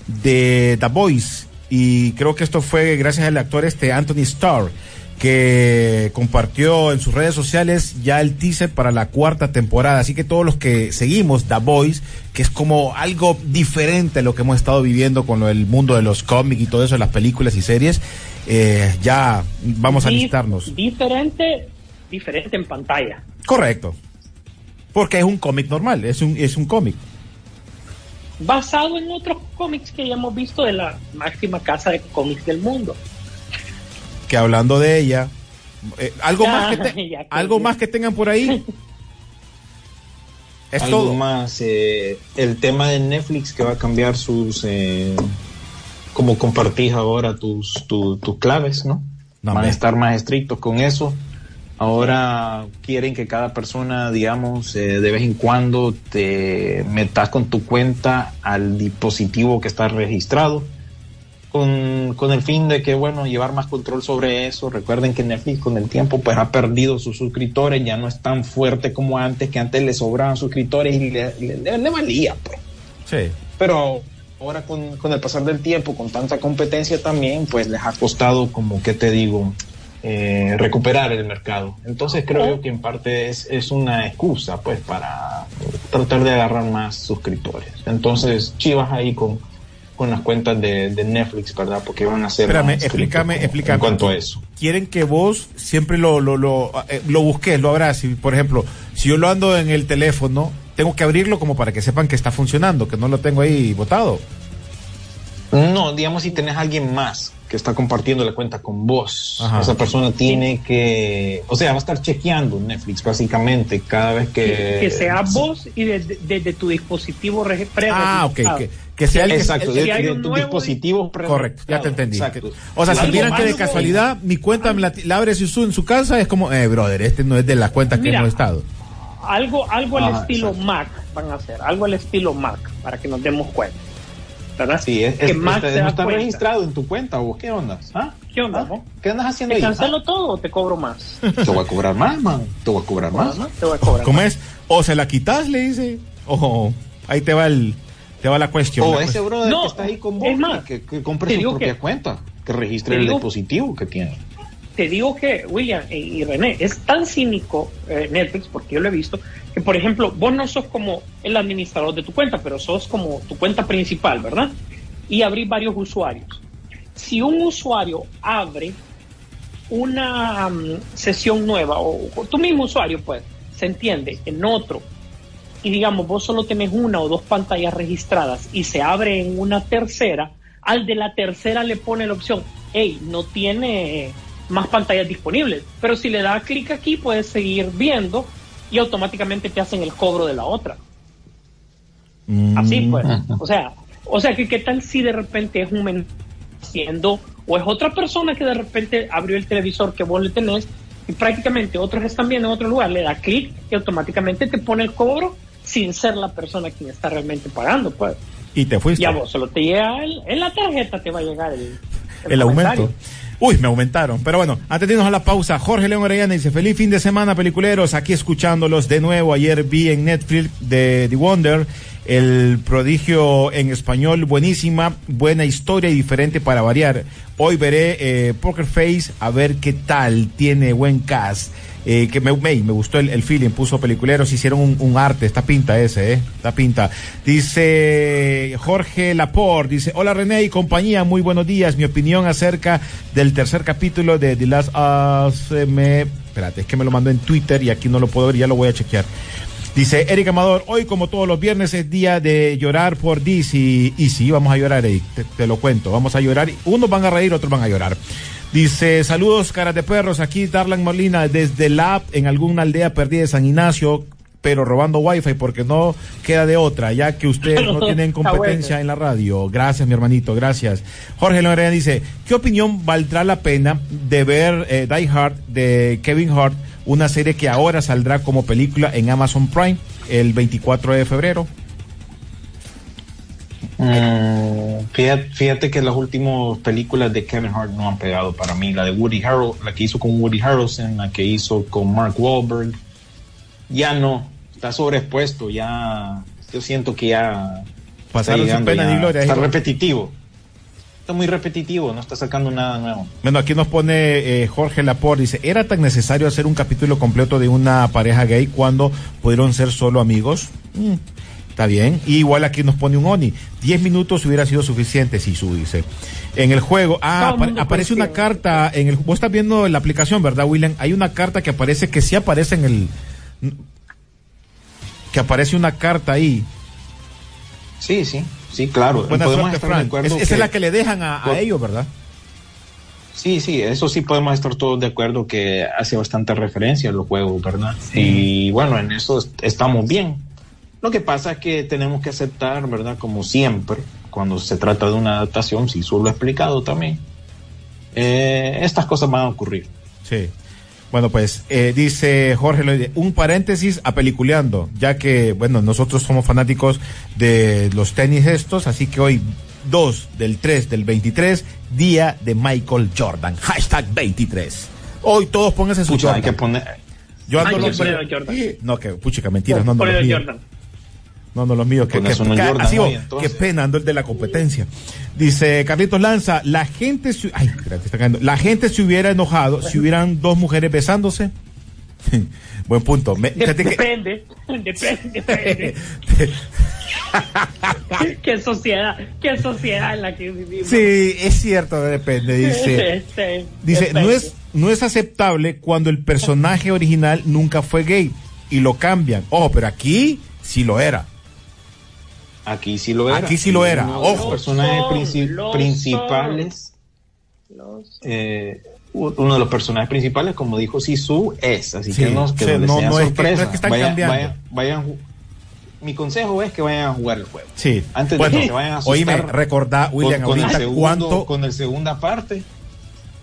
de The Voice y creo que esto fue gracias al actor este Anthony Starr que compartió en sus redes sociales ya el teaser para la cuarta temporada. Así que todos los que seguimos The Voice, que es como algo diferente a lo que hemos estado viviendo con el mundo de los cómics y todo eso, las películas y series, eh, ya vamos a listarnos. Diferente, diferente en pantalla. Correcto. Porque es un cómic normal, es un, es un cómic. Basado en otros cómics que ya hemos visto de la máxima casa de cómics del mundo. Que hablando de ella, eh, algo, Ya, más que te- ya que- algo más que tengan por ahí. Es Algo todo. más, eh, el tema de Netflix que va a cambiar sus, eh, como compartís ahora tus, tu- tus claves, ¿no? No, Van a estar más estrictos con eso. Ahora quieren que cada persona, digamos, eh, de vez en cuando te metas con tu cuenta al dispositivo que está registrado. Con, con el fin de que, bueno, llevar más control sobre eso. Recuerden que Netflix con el tiempo pues ha perdido sus suscriptores, ya no es tan fuerte como antes, que antes le sobraban suscriptores y le, le- le- valía, pues. Sí. Pero ahora con, con el pasar del tiempo, con tanta competencia también, pues les ha costado, como que te digo, eh, recuperar el mercado. Entonces creo yo que en parte es, es una excusa, pues, para tratar de agarrar más suscriptores. Entonces, chivas ahí con, con las cuentas de, de Netflix, ¿verdad? Porque van a ser... Espérame, explícame, explícame. En cuanto a eso. Quieren que vos siempre lo, lo, lo, eh, lo busques, lo abras. Si, por ejemplo, si yo lo ando en el teléfono, tengo que abrirlo como para que sepan que está funcionando, que no lo tengo ahí botado. No, digamos si tenés a alguien más que está compartiendo la cuenta con vos, Ajá. esa persona tiene que, o sea, va a estar chequeando Netflix básicamente cada vez que... que sea vos y desde tu dispositivo reg- Ah, ok. Que, que sea el que- Exacto, el- de, dispositivos pre- Correcto, ya te entendí. Exacto. O sea, si miran que de casualidad mi cuenta me la, la abre si en su casa, es como, eh, brother, este no es de las cuentas que hemos estado. Algo, algo al Ajá, estilo exacto. Mac van a hacer, algo al estilo Mac, para que nos demos cuenta. ¿Verdad? Sí, es, que es- se no está cuenta. registrado en tu cuenta o qué onda. ¿Ah? ¿Qué onda, ¿Ah? ¿Qué andas haciendo ¿Te ahí? cancelo todo o te cobro más? Ah, Te voy a cobrar más, man. Te voy a cobrar más. ¿No? Te voy a cobrar ¿Cómo más. es? O se la quitas, le dice, o ahí te va el, te va la cuestión. O la ese cuestión. brother No, que está ahí con vos, es más, que, que compre su propia que- cuenta, que registre el digo- dispositivo que tiene. Te digo que William y René es tan cínico eh, Netflix porque yo lo he visto que por ejemplo vos no sos como el administrador de tu cuenta pero sos como tu cuenta principal verdad y abrís varios usuarios. Si un usuario abre una mm, sesión nueva o, o tu mismo usuario pues se entiende en otro y digamos vos solo tenés una o dos pantallas registradas y se abre en una tercera, al de la tercera le pone la opción, hey, no tiene más pantallas disponibles, pero si le da clic aquí puedes seguir viendo y automáticamente te hacen el cobro de la otra. Así pues, o sea, o sea que qué tal si de repente es un men haciendo o es otra persona que de repente abrió el televisor que vos le tenés y prácticamente otros están viendo en otro lugar, le da clic y automáticamente te pone el cobro sin ser la persona quien está realmente pagando, pues. Y te fuiste. Y a vos solo te llega el- en la tarjeta te va a llegar el, el aumento. Uy, me aumentaron. Pero bueno, antes a la pausa, Jorge León Orellana dice, feliz fin de semana, peliculeros, aquí escuchándolos de nuevo. Ayer vi en Netflix de The Wonder, el prodigio en español, buenísima, buena historia y diferente para variar. Hoy veré eh, Poker Face, a ver qué tal, tiene buen cast. Eh, que me, me, gustó el, el feeling, puso peliculeros, hicieron un, arte, esta pinta ese, eh, esta pinta. Dice Jorge Laporte, dice, hola René y compañía, muy buenos días, mi opinión acerca del tercer capítulo de The Last Us, eh, espérate, es que me lo mandó en Twitter y aquí no lo puedo ver, ya lo voy a chequear. Dice Eric Amador, hoy como todos los viernes es día de llorar por DC. Y sí, vamos a llorar, Eric, te, te lo cuento. Vamos a llorar. Unos van a reír, otros van a llorar. Dice, saludos caras de perros, aquí Darlan Molina desde la app en alguna aldea perdida de San Ignacio, pero robando wifi porque no queda de otra, ya que ustedes no tienen competencia bueno. en la radio. Gracias, mi hermanito, gracias. Jorge Lorena dice, ¿qué opinión valdrá la pena de ver eh, Die Hard de Kevin Hart, una serie que ahora saldrá como película en Amazon Prime el 24 de febrero? Mm, fíjate, fíjate que las últimas películas de Kevin Hart no han pegado para mí. La de Woody Harrelson, la que hizo con Woody Harrelson, la que hizo con Mark Wahlberg, ya no. Está sobreexpuesto, ya. Yo siento que ya. Pasaron está sin llegando pena ya- ni gloria. Está dijo. repetitivo. Está muy repetitivo, no está sacando nada nuevo. Bueno, aquí nos pone eh, Jorge Laporte, dice, ¿era tan necesario hacer un capítulo completo de una pareja gay cuando pudieron ser solo amigos? Mm, está bien. Y igual aquí nos pone un Oni, 10 minutos hubiera sido suficiente, si su dice. En el juego, ah, aparece una carta, en el, vos estás viendo la aplicación, ¿verdad, William? Hay una carta que aparece, que sí aparece en el... que aparece una carta ahí. Sí, sí, sí, claro. Buena podemos suerte, estar de Frank. Es- esa que- es la que le dejan a, a Con- ellos, ¿verdad? Sí, sí, eso sí podemos estar todos de acuerdo que hace bastante referencia a los juegos, ¿verdad? Y bueno, en eso est- estamos bien. Lo que pasa es que tenemos que aceptar, ¿verdad? Como siempre, cuando se trata de una adaptación, si solo he explicado también, eh, estas cosas van a ocurrir. Sí. Bueno, pues eh, dice Jorge, Loide, un paréntesis a peliculeando, ya que, bueno, nosotros somos fanáticos de los tenis estos, así que hoy 2 del 3 del 23, día de Michael Jordan. Hashtag 23. Hoy todos pónganse su Pucha, Jordan. hay que poner... Yo ando Hay que los- poner Jordan. No, que puchica, mentiras, no, no. Jordan. No, no, los míos. Que, que- que- Jordan así, oh, hoy, entonces. qué pena, ando el de la competencia. Dice Carlitos Lanza, la gente, se- ay, espérate, está cayendo. la gente se hubiera enojado si hubieran dos mujeres besándose. Buen punto. Me- que- depende, depende, depende. qué sociedad, qué sociedad en la que vivimos. sí, es cierto, depende. Dice, dice depende. no es, no es aceptable cuando el personaje original nunca fue gay y lo cambian. Ojo, pero aquí sí lo era. Aquí sí lo era. Aquí sí lo era, Uno de los ojo. personajes princi- principales, Los- eh, uno de los personajes principales, como dijo Sisu, es. Así Sí, que no, que sí, no, no- es que- sorpresa. no es que están Vayan- cambiando. vayan- vayan ju- mi consejo es que vayan a jugar el juego. Sí. Antes bueno, de que se vayan a asustar oíme, recordá, William, con, ahorita segundo, cuánto, con el segunda parte.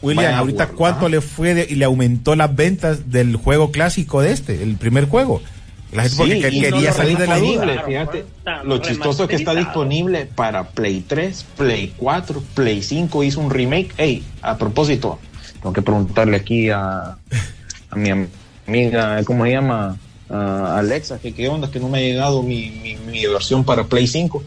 William, ahorita jugarlo, cuánto ajá. le fue de- y le aumentó las ventas del juego clásico de este, el primer juego. La gente porque Sí, quería no salir de la duda. Fíjate, lo chistoso es que está disponible para Play 3, Play 4, Play 5 hizo un remake. Ey, a propósito, tengo que preguntarle aquí a, a mi amiga, ¿cómo se llama? A Alexa, que qué onda, que no me ha llegado mi, mi, mi versión para Play 5.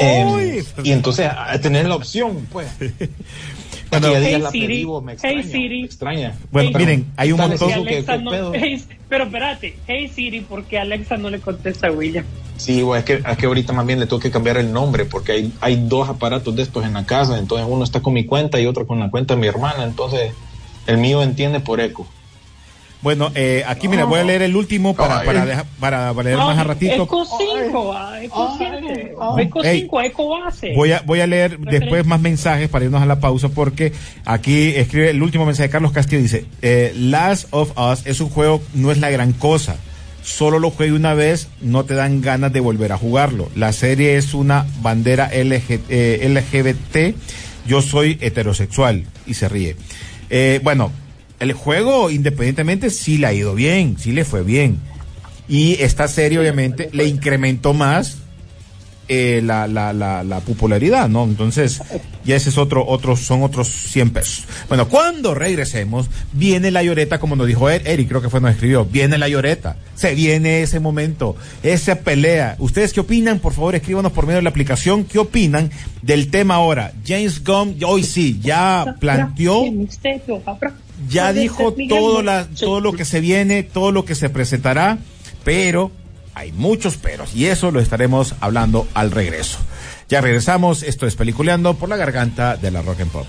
Eh, y entonces a tener la opción, pues. Bueno, Que Hey la Siri, me hey extraña, Siri. me extraña. Bueno, Hey, miren, hay un montón. Que Sisu, ¿qué- Alexa qué no- pedo? hey, pero espérate, hey Siri, porque Alexa no le contesta a William. Sí, güey, es que, es que ahorita más bien le tengo que cambiar el nombre porque hay, hay dos aparatos de estos en la casa, entonces uno está con mi cuenta y otro con la cuenta de mi hermana, entonces el mío entiende por eco. Bueno, eh, aquí mira, voy a leer el último para, para, dejar- para, para leer más a ratito. Eco 5, ah, Eco 5, Eco Ey. 5, Eco base. Voy a, voy a leer después más mensajes para irnos a la pausa porque aquí escribe el último mensaje de Carlos Castillo. Dice, eh, Last of Us es un juego, no es la gran cosa. Solo lo juegue una vez, no te dan ganas de volver a jugarlo. La serie es una bandera LG, eh, LGBT. Yo soy heterosexual y se ríe. Eh, bueno, el juego independientemente sí le ha ido bien, sí le fue bien. Y esta serie obviamente le incrementó más eh, la, la, la, la popularidad, ¿no? Entonces, ya ese es otro, otros, son otros 100 pesos. Bueno, cuando regresemos, viene la lloreta, como nos dijo Er- Eric, creo que fue, nos escribió, viene la lloreta, se viene ese momento, esa pelea. ¿Ustedes qué opinan? Por favor, escríbanos por medio de la aplicación, ¿qué opinan del tema ahora? James Gunn, hoy sí, ya planteó ya dijo todo, la, todo lo que se viene, todo lo que se presentará, pero hay muchos peros y eso lo estaremos hablando al regreso. Ya regresamos, esto es Peliculeando por la garganta de la Rock and Pop.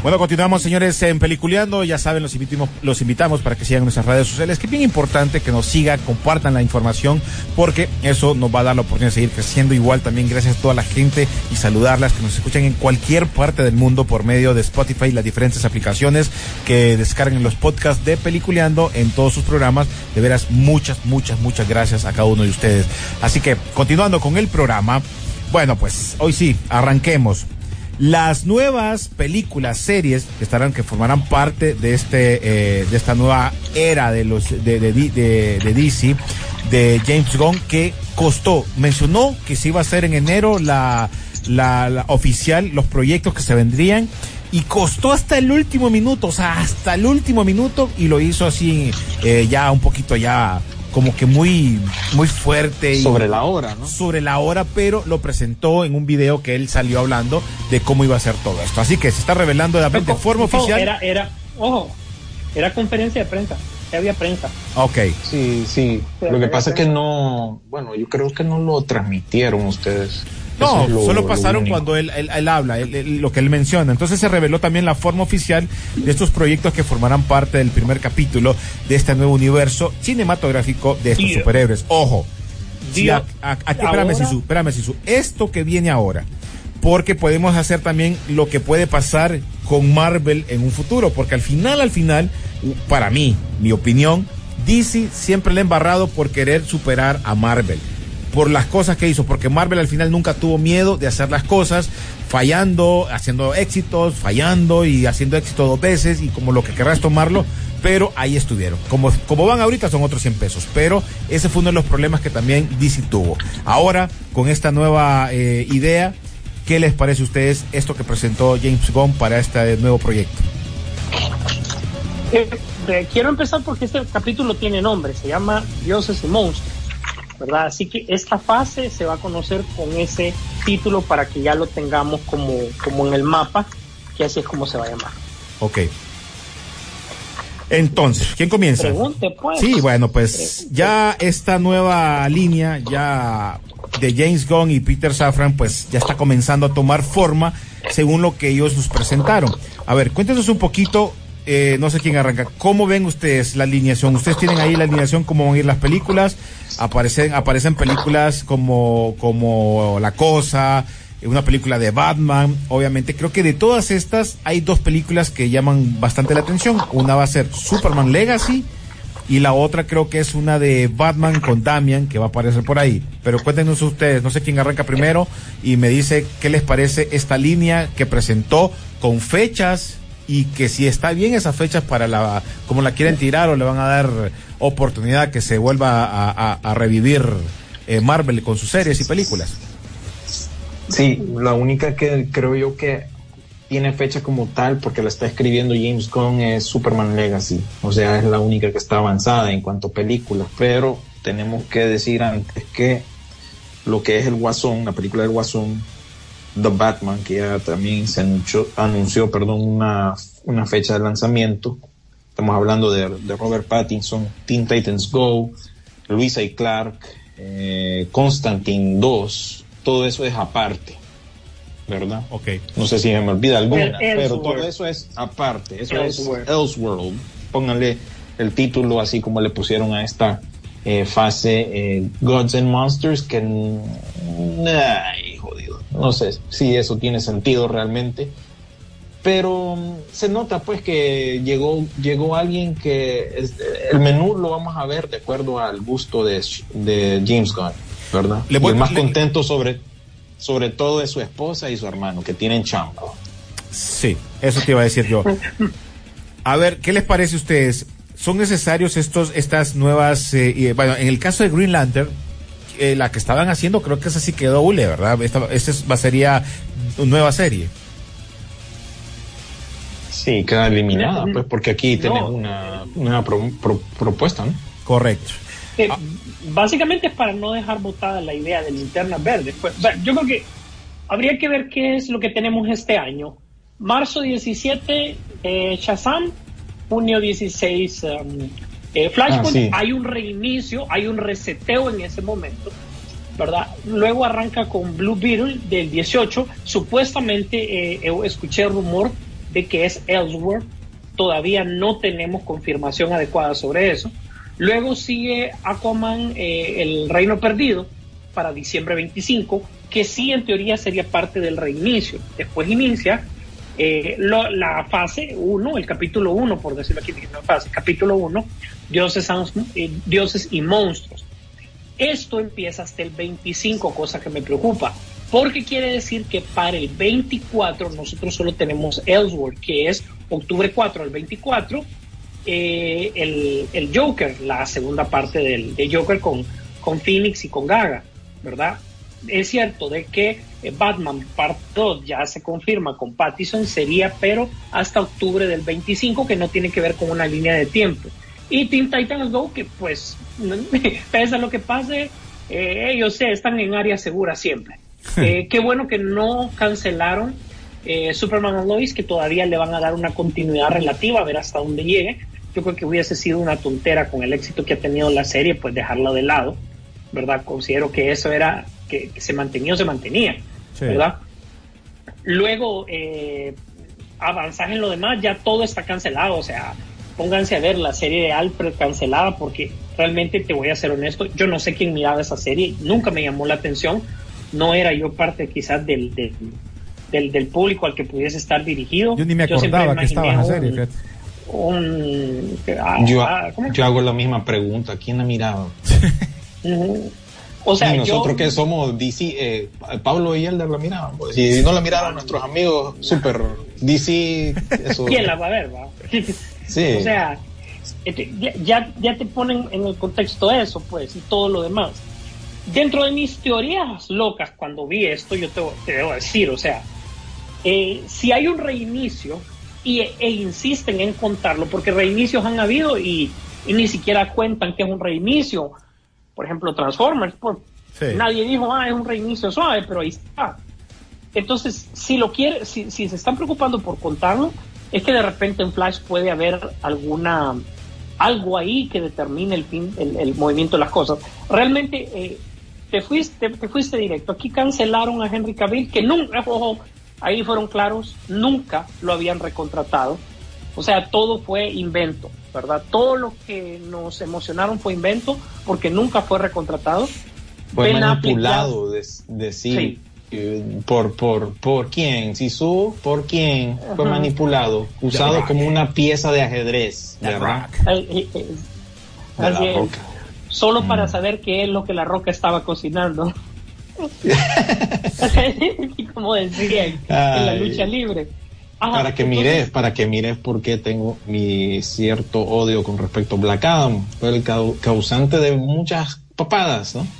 Bueno, continuamos, señores, en Peliculeando. Ya saben, los invitamos, los invitamos para que sigan nuestras redes sociales, que es bien importante que nos sigan, compartan la información, porque eso nos va a dar la oportunidad de seguir creciendo. Igual también gracias a toda la gente y saludarlas que nos escuchan en cualquier parte del mundo por medio de Spotify las diferentes aplicaciones que descarguen los podcasts de Peliculeando en todos sus programas. De veras, muchas, muchas, muchas gracias a cada uno de ustedes. Así que, continuando con el programa, bueno, pues hoy sí, arranquemos las nuevas películas, series que estarán, que formarán parte de este, eh, de esta nueva era de los de, de, de, de DC, de James Gunn, que costó, mencionó que se iba a hacer en enero la, la, la oficial, los proyectos que se vendrían. Y costó hasta el último minuto, o sea, hasta el último minuto, y lo hizo así, eh, ya un poquito ya, como que muy, muy fuerte. y- Sobre la hora, ¿no? sobre la hora, pero lo presentó en un video que él salió hablando de cómo iba a ser todo esto. Así que se está revelando de, de forma Ojo, oficial. Era, era, ojo, era conferencia de prensa, ya había prensa. Ok. Sí, sí. Lo que pasa es que no, bueno, yo creo que no lo transmitieron ustedes. No, Eso es lo- solo lo pasaron cuando él, él- él habla, él- él- lo que él menciona. Entonces se reveló también la forma oficial de estos proyectos que formarán parte del primer capítulo de este nuevo universo cinematográfico de estos superhéroes. Ojo, si a- a- aquí, espérame, Sisu, espérame, Sisu. Esto que viene ahora, porque podemos hacer también lo que puede pasar con Marvel en un futuro, porque al final, al final, para mí, mi opinión, DC siempre le ha embarrado por querer superar a Marvel por las cosas que hizo, porque Marvel al final nunca tuvo miedo de hacer las cosas, fallando, haciendo éxitos, fallando y haciendo éxito dos veces y como lo que querrás tomarlo, pero ahí estuvieron. Como, como van ahorita son otros 100 pesos, pero ese fue uno de los problemas que también DC tuvo. Ahora, con esta nueva eh, idea, ¿qué les parece a ustedes esto que presentó James Gunn para este nuevo proyecto? Eh, eh, quiero empezar porque este capítulo tiene nombre, se llama Dioses y Monstruos, ¿verdad? Así que esta fase se va a conocer con ese título para que ya lo tengamos como, como en el mapa, que así es como se va a llamar. Ok. Entonces, ¿quién comienza? Pregunte, pues. Sí, bueno, pues ya esta nueva línea ya de James Gunn y Peter Safran, pues ya está comenzando a tomar forma según lo que ellos nos presentaron. A ver, cuéntenos un poquito, eh, no sé quién arranca, ¿cómo ven ustedes la alineación? ¿Ustedes tienen ahí la alineación, cómo van a ir las películas? Aparecen, aparecen películas como, como La Cosa, una película de Batman, obviamente. Creo que de todas estas hay dos películas que llaman bastante la atención. Una va a ser Superman Legacy y la otra creo que es una de Batman con Damian que va a aparecer por ahí. Pero cuéntenos ustedes, no sé quién arranca primero y me dice qué les parece esta línea que presentó con fechas y que si está bien esas fechas para la como la quieren tirar o le van a dar oportunidad que se vuelva a, a- a revivir eh, Marvel con sus series y películas. Sí, la única que creo yo que tiene fecha como tal porque la está escribiendo James Gunn es Superman Legacy. O sea, es la única que está avanzada en cuanto a películas. Pero tenemos que decir antes que lo que es el Guasón, la película del Guasón, The Batman, que ya también se anunció, anunció perdón, una, una fecha de lanzamiento. Estamos hablando de, de Robert Pattinson, Teen Titans Go, Luisa y Clark, eh, Constantine 2, todo eso es aparte, ¿verdad? Ok. No sé si me olvida alguna, El pero Elseworld. todo eso es aparte. Eso Elseworld. es Elseworld. Pónganle el título así como le pusieron a esta eh, fase eh, Gods and Monsters, que. No sé si eso tiene sentido realmente. Pero mm, se nota pues que llegó, llegó alguien que es- el menú lo vamos a ver de acuerdo al gusto de, de James Gunn, ¿verdad? Le Y voy- el más le- contento sobre, sobre todo es su esposa y su hermano, que tienen chamba. Sí, eso te iba a decir yo. A ver, ¿qué les parece a ustedes? ¿Son necesarios estos, estas nuevas, eh, bueno, en el caso de Green Lantern, eh, la que estaban haciendo, creo que esa sí quedó hule, ¿verdad? Esta, esta es- va, sería una nueva serie. Sí, queda eliminada, pues, porque aquí No. tenés una, una pro- pro- propuesta, ¿no? Correcto. Eh, Básicamente es para no dejar botada la idea de linternas verdes. Pues, yo creo que habría que ver qué es lo que tenemos este año. Marzo 17, eh, Shazam. Junio 16, um, eh, Flashpoint. Ah, sí. Hay un reinicio, hay un reseteo en ese momento. ¿verdad? Luego arranca con Blue Beetle del 18. Supuestamente eh, eh, escuché rumor de que es Ellsworth. Todavía no tenemos confirmación adecuada sobre eso. Luego sigue Aquaman, eh, El Reino Perdido, para diciembre 25, que sí en teoría sería parte del reinicio. Después inicia eh, lo- la fase 1, el capítulo 1, por decirlo aquí, no fase, capítulo 1, dioses, eh, dioses y monstruos. Esto empieza hasta el 25, cosa que me preocupa, porque quiere decir que para el 24 nosotros solo tenemos Ellsworth, que es octubre 4 al 24, eh, el, el Joker, la segunda parte del, de Joker con, con Phoenix y con Gaga, ¿verdad? Es cierto de que eh, Batman Part 2 ya se confirma con Pattison, sería pero hasta octubre del 25, que no tiene que ver con una línea de tiempo. Y Teen Titans Go, que pues, pese a lo que pase, eh, ellos sí están en área segura siempre. Eh, qué bueno que no cancelaron eh, Superman and Lois, que todavía le van a dar una continuidad relativa, a ver hasta dónde llegue. Yo creo que hubiese sido una tontera con el éxito que ha tenido la serie, pues dejarla de lado, ¿verdad? Considero que eso era, que, que se mantenía o se mantenía. Sí. ¿verdad? Luego, eh, avanzar en lo demás, ya todo está cancelado, o sea, pónganse a ver la serie de Alfred cancelada porque realmente te voy a ser honesto, yo no sé quién miraba esa serie, nunca me llamó la atención, no era yo parte quizás del, del, del, del público al que pudiese estar dirigido. Yo ni me siempre acordaba que estaba en la serie, un- fíjate. un- ah, Yo, ah, yo hago la misma pregunta. ¿Quién la miraba? Ujú. O sea, y nosotros yo, que somos DC, eh, Pablo y Elder la miraban. pues. Si no la miraron nuestros amigos super DC, eso. ¿quién la va a ver? va? Sí. O sea, este, ya, ya, ya te ponen en el contexto eso, pues, y todo lo demás. Dentro de mis teorías locas, cuando vi esto, yo te, te debo decir, o sea, eh, si hay un reinicio y, e insisten en contarlo, porque reinicios han habido y, y ni siquiera cuentan que es un reinicio. Por ejemplo, Transformers, pues, Sí. nadie dijo, ah, es un reinicio suave, pero ahí está. Entonces, si lo quiere, si, si se están preocupando por contarlo, es que de repente en Flash puede haber alguna algo ahí que determine el fin, el, el movimiento de las cosas. Realmente eh, te fuiste, te fuiste directo. Aquí cancelaron a Henry Cavill, que nunca, ojo, ahí fueron claros, nunca lo habían recontratado. O sea, todo fue invento, ¿verdad? Todo lo que nos emocionaron fue invento porque nunca fue recontratado. Fue Ben manipulado de, decir Sí. eh, por, por, por quién, Sisu, por quién fue Ajá. manipulado, usado como una pieza de ajedrez, ¿verdad? Rock. Ay, eh, eh, De así la es. roca. Solo para Mm. saber qué es lo que la roca estaba cocinando. como decía en, la lucha libre. Ajá, Para que entonces, mires, para que mires por qué tengo mi cierto odio con respecto a Black Adam. Fue el cau- causante de muchas papadas, ¿no?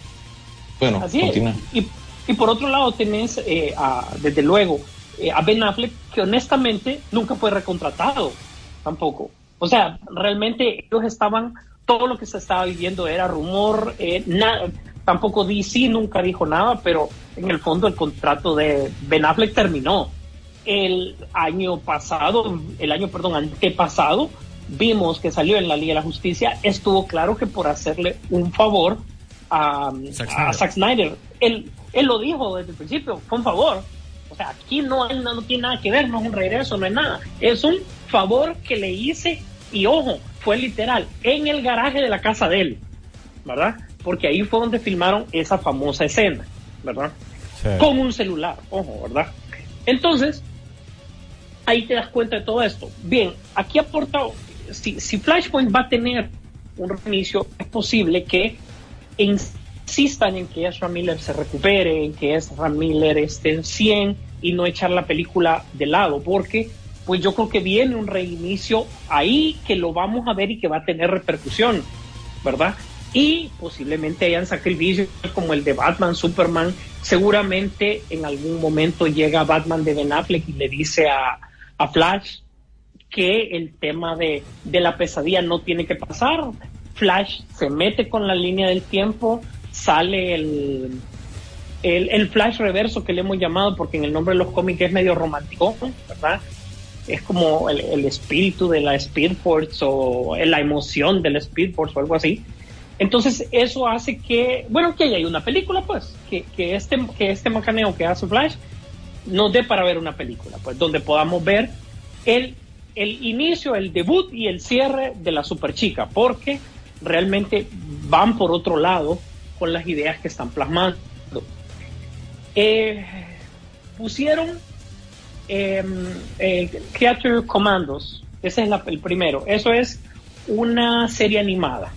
Bueno, Así continúa. Y, y por otro lado tenés, eh, a- desde luego, eh, a Ben Affleck, que honestamente nunca fue recontratado tampoco. O sea, realmente ellos estaban, todo lo que se estaba viviendo era rumor, eh, na- tampoco DC nunca dijo nada, pero en el fondo el contrato de Ben Affleck terminó. El año pasado, el año, perdón, antepasado, vimos que salió en la Liga de la Justicia, estuvo claro que por hacerle un favor a, Zack a Snyder. Zack Snyder, él, él lo dijo desde el principio, fue un favor. O sea, aquí no, no, no tiene nada que ver, no es un regreso, no es nada. Es un favor que le hice y ojo, fue literal, en el garaje de la casa de él, ¿verdad? Porque ahí fue donde filmaron esa famosa escena, ¿verdad? Sí. Con un celular, ojo, ¿verdad? Entonces, ahí te das cuenta de todo esto. Bien, aquí aporta, si, si Flashpoint va a tener un reinicio, es posible que insistan en que Ezra Miller se recupere, en que Ezra Miller esté en 100 y no echar la película de lado, porque pues yo creo que viene un reinicio ahí que lo vamos a ver y que va a tener repercusión, ¿verdad? Y posiblemente hayan sacrificios como el de Batman, Superman. Seguramente en algún momento llega Batman de Ben Affleck y le dice a, a Flash que el tema de, de la pesadilla no tiene que pasar. Flash se mete con la línea del tiempo, sale el, el, Flash reverso que le hemos llamado, porque en el nombre de los cómics es medio romántico, ¿verdad? Es como el, el espíritu de la Speed Force o la emoción del Speed Force o algo así. Entonces eso hace que, bueno, que haya una película, pues, que, que, este, que este macaneo que hace Flash nos dé para ver una película, pues, donde podamos ver el, el inicio, el debut y el cierre de la super chica, porque realmente van por otro lado con las ideas que están plasmando. Eh, pusieron eh, eh, Creature Commandos, ese es la- el primero, eso es una serie animada.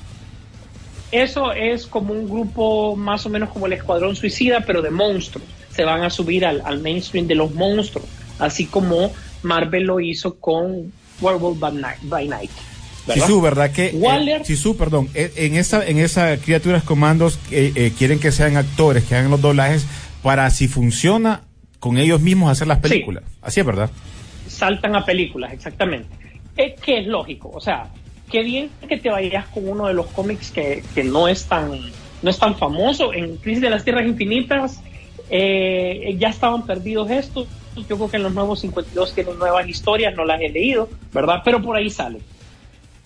Eso es como un grupo más o menos como el Escuadrón Suicida, pero de monstruos. Se van a subir al, al mainstream de los monstruos, así como Marvel lo hizo con Werewolf by Night. by Night, ¿verdad? Sisu, ¿verdad que? eh, Waller- Sisu, perdón, eh, en esa, en esa criaturas comandos eh, eh, quieren que sean actores, que hagan los doblajes para si funciona con ellos mismos hacer las películas. Así es, ¿verdad? saltan a películas, exactamente. Es que es lógico, o sea, qué bien que te vayas con uno de los cómics que, que no es tan no es tan famoso. En Crisis de las Tierras Infinitas eh, ya estaban perdidos estos. Yo creo que en los nuevos 52 tienen nuevas historias, no las he leído, ¿verdad? Pero por ahí sale.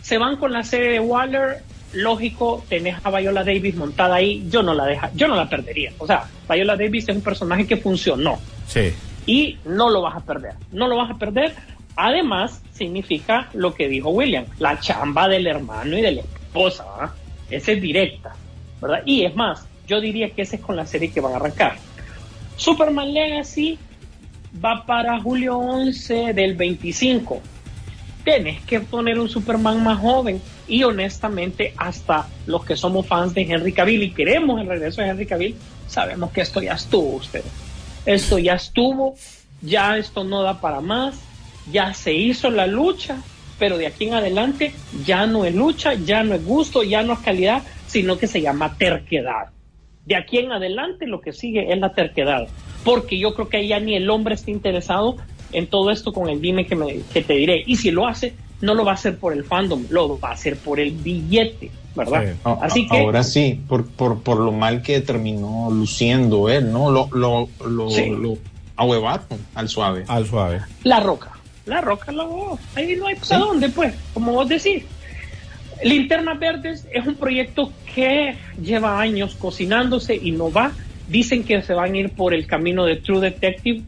Se van con la serie de Waller, lógico, tenés a Viola Davis montada ahí, yo no la deja, yo no la perdería. O sea, Viola Davis es un personaje que funcionó Sí. y no lo vas a perder. No lo vas a perder. Además, significa lo que dijo William, la chamba del hermano y de la esposa, ¿verdad? Esa es directa, ¿verdad? Y es más, yo diría que esa es con la serie que van a arrancar. Superman Legacy va para julio 11 del 25. Tenés que poner un Superman más joven y honestamente hasta los que somos fans de Henry Cavill y queremos el regreso de Henry Cavill, sabemos que esto ya estuvo ustedes. Esto ya estuvo, ya esto no da para más, ya se hizo la lucha, pero de aquí en adelante ya no es lucha, ya no es gusto, ya no es calidad, sino que se llama terquedad. De aquí en adelante lo que sigue es la terquedad, porque yo creo que ahí ya ni el hombre está interesado en todo esto con el dime que, me, que te diré. Y si lo hace, no lo va a hacer por el fandom, lo va a hacer por el billete, ¿verdad? Sí. Así a- que Ahora sí, por, por, por lo mal que terminó luciendo él, ¿no? Lo, lo, lo, Sí. lo ahuevaron al suave. Al suave. La Roca. La Roca, lo, ahí no hay para dónde, pues, como vos decís. Linternas Verdes es un proyecto que lleva años cocinándose y no va. Dicen que se van a ir por el camino de True Detective.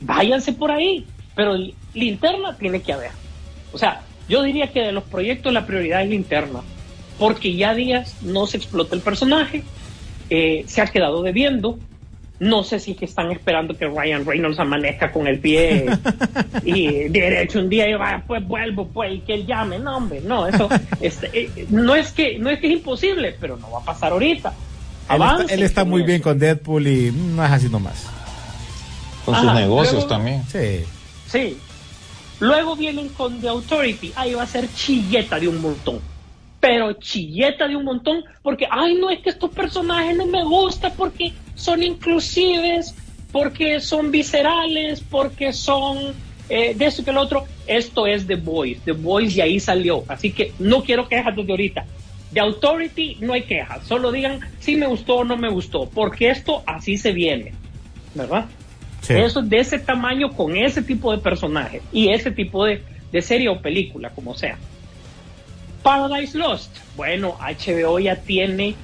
Váyanse por ahí. Pero linterna tiene que haber. O sea, yo diría que de los proyectos la prioridad es linterna. Porque ya días no se explota el personaje. eh, se ha quedado debiendo. No sé si es que están esperando que Ryan Reynolds amanezca con el pie y derecho un día y vaya, pues vuelvo, pues, y que él llame. No, hombre, no, eso este, eh, no, es que, no es que es imposible, pero no va a pasar ahorita. Él está, Avancen él está muy eso. bien con Deadpool y no es así nomás. Con Ajá, sus negocios luego- también. Sí. Sí. Luego vienen con The Authority. Ahí va a ser chilleta de un montón. Pero chilleta de un montón porque, ay, no, es que estos personajes no me gustan porque son inclusives, porque son viscerales, porque son eh, de eso que lo otro. Esto es The Voice. The Voice y ahí salió. Así que no quiero quejas desde ahorita. The Authority no hay quejas. Solo digan si me gustó o no me gustó. Porque esto así se viene. ¿Verdad? Sí. Eso es de ese tamaño con ese tipo de personaje y ese tipo de, de serie o película, como sea. Paradise Lost. Bueno, HBO ya tiene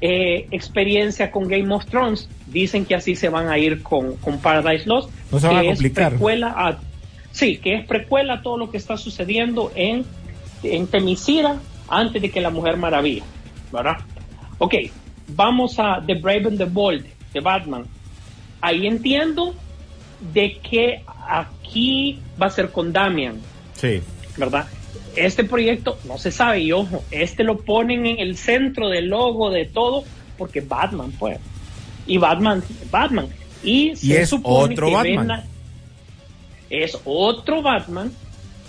eh, experiencia con Game of Thrones. Dicen que así se van a ir con, con Paradise Lost. No se van que a es complicar. precuela a- sí, que es precuela a todo lo que está sucediendo en, en Temisira antes de que la Mujer Maravilla. ¿Verdad? Ok, vamos a The Brave and the Bold de Batman. Ahí entiendo de que aquí va a ser con Damian, Sí. ¿verdad? Este proyecto no se sabe, y ojo, este lo ponen en el centro del logo de todo, porque Batman, pues. Y Batman, Batman. Y, se es supone otro que Batman. Es otro Batman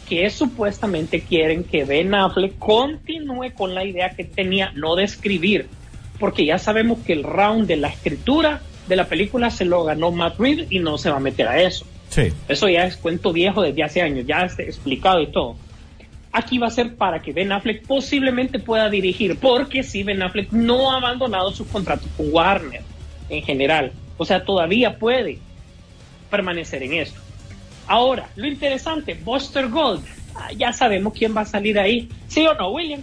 que supuestamente quieren que Ben Affleck continúe con la idea que tenía, no de escribir, porque ya sabemos que el round de la escritura de la película se lo ganó Matt Reeves y no se va a meter a eso. Sí. Eso ya es cuento viejo desde hace años, ya está explicado y todo. Aquí va a ser para que Ben Affleck posiblemente pueda dirigir, porque si Ben Affleck no ha abandonado sus contratos con Warner en general, o sea, todavía puede permanecer en esto. Ahora, lo interesante, Buster Gold, ah, ya sabemos quién va a salir ahí, ¿sí o no, William?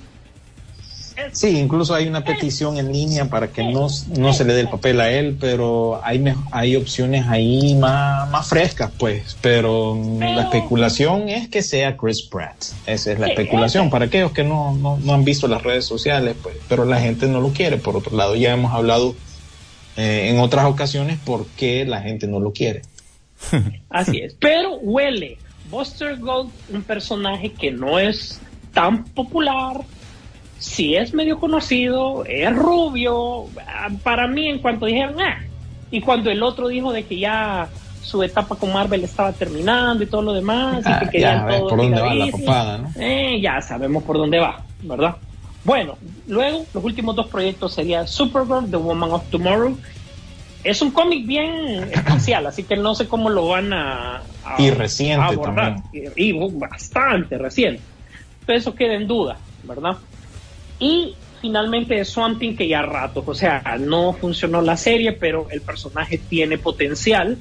Sí, incluso hay una petición en línea para que no, no se le dé el papel a él, pero hay, hay opciones ahí más, más frescas, pues. Pero la especulación es que sea Chris Pratt. Esa es la especulación. Para aquellos que no, no, no han visto las redes sociales, pues. Pero la gente no lo quiere. Por otro lado, ya hemos hablado eh, en otras ocasiones por qué la gente no lo quiere. Así es. Pero huele. Buster Gold, un personaje que no es tan popular, sí es medio conocido, es rubio. ah, Para mí, en cuanto dijeron, ah, y cuando el otro dijo de que ya su etapa con Marvel estaba terminando y todo lo demás, y que querían ya todo por dónde va la papada, ¿no? eh, ya sabemos por dónde va, ¿verdad? Bueno, luego los últimos dos proyectos serían Supergirl, The Woman of Tomorrow. Es un cómic bien especial, así que no sé cómo lo van a, a- Y reciente a abordar. Y, y bastante reciente. Pero eso queda en duda, ¿verdad? Y finalmente Swamp Thing, que ya ratos, o sea, no funcionó la serie, pero el personaje tiene potencial.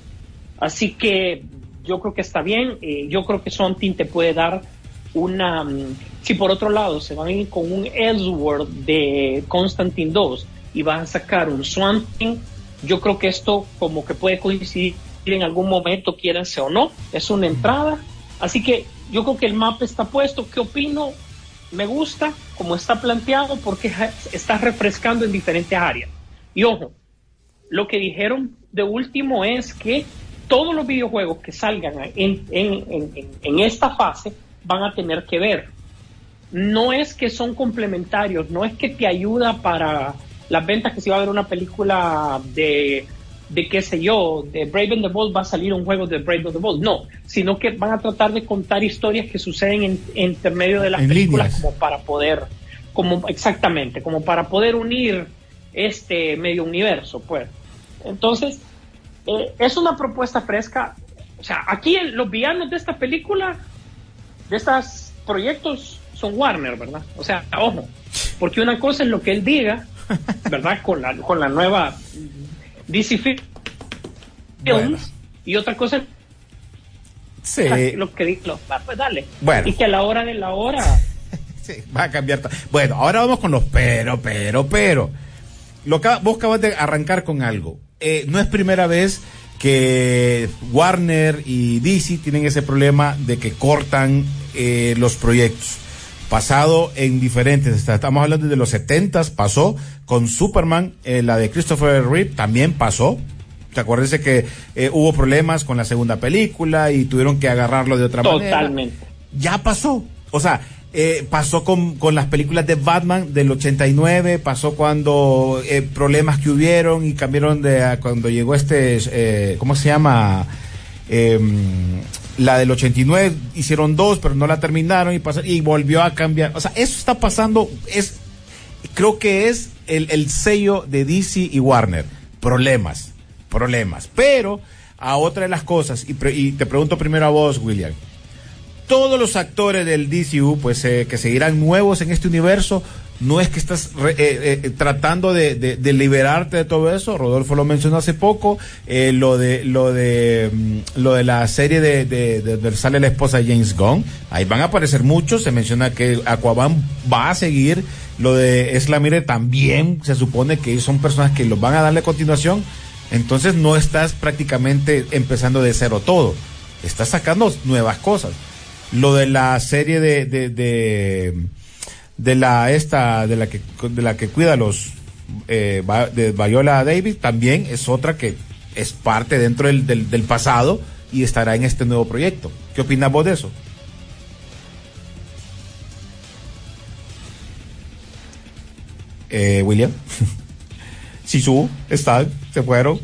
Así que yo creo que está bien. eh, yo creo que Swamp Thing te puede dar una, mm, si por otro lado se van a ir con un Ellsworth de Constantine 2 y van a sacar un Swamp Thing, yo creo que esto como que puede coincidir en algún momento, quieranse o no, es una entrada. Así que yo creo que el mapa está puesto. ¿Qué opino? Me gusta como está planteado porque está refrescando en diferentes áreas. Y ojo, lo que dijeron de último es que todos los videojuegos que salgan en, en- en- en- en esta fase van a tener que ver. No es que son complementarios, no es que te ayuda para las ventas, que si va a haber una película de, de qué sé yo, de Brave and the Bold va a salir un juego de Brave and the Bold. No, sino que van a tratar de contar historias que suceden en, entre medio de las En películas líneas. como para poder, como exactamente, como para poder unir este medio universo, pues. Entonces, eh, es una propuesta fresca. O sea, aquí el- los villanos de esta película, de estos proyectos, son Warner, ¿verdad? O sea, ojo, porque una cosa es lo que él diga, ¿verdad? Con la, con la nueva DC Films, Bueno. y otra cosa Sí. lo que diga, pues dale. Bueno. Y que a la hora de la hora, Sí, va a cambiar. Bueno, ahora vamos con los pero, pero, pero. Lo que, vos acabas de arrancar con algo. Eh, no es primera vez que Warner y DC tienen ese problema de que cortan eh, los proyectos. Pasado en diferentes, estamos hablando de los 70 pasó con Superman, eh, la de Christopher Reeve también pasó. ¿Te acuerdas de que eh, hubo problemas con la segunda película y tuvieron que agarrarlo de otra manera? totalmente. ya pasó. O sea, eh, pasó con, con las películas de Batman del 89, pasó cuando eh, problemas que hubieron y cambiaron de a cuando llegó este, eh, ¿cómo se llama? La del 89 hicieron dos, pero no la terminaron y pasó, y volvió a cambiar. O sea, eso está pasando, es, creo que es el, el sello de DC y Warner. Problemas, problemas. Pero a otra de las cosas, y, y te pregunto primero a vos, William todos los actores del DCU, pues eh, que seguirán nuevos en este universo, no es que estás re- eh, eh, tratando de, de- liberarte de todo eso. Rodolfo lo mencionó hace poco, eh, lo de lo de mm, lo de la serie de, de, de- sale la esposa de James Gunn. Ahí van a aparecer muchos. Se menciona que Aquaman va a seguir. Lo de Esla Mire también se supone que son personas que los van a darle continuación. Entonces no estás prácticamente empezando de cero todo. Estás sacando nuevas cosas lo de la serie de de, de, la esta de la que de la que cuida los eh, de Viola Davis también es otra que es parte dentro del, del, del pasado y estará en este nuevo proyecto. ¿Qué opinas vos de eso? Eh, William, Sisu, están, se fueron.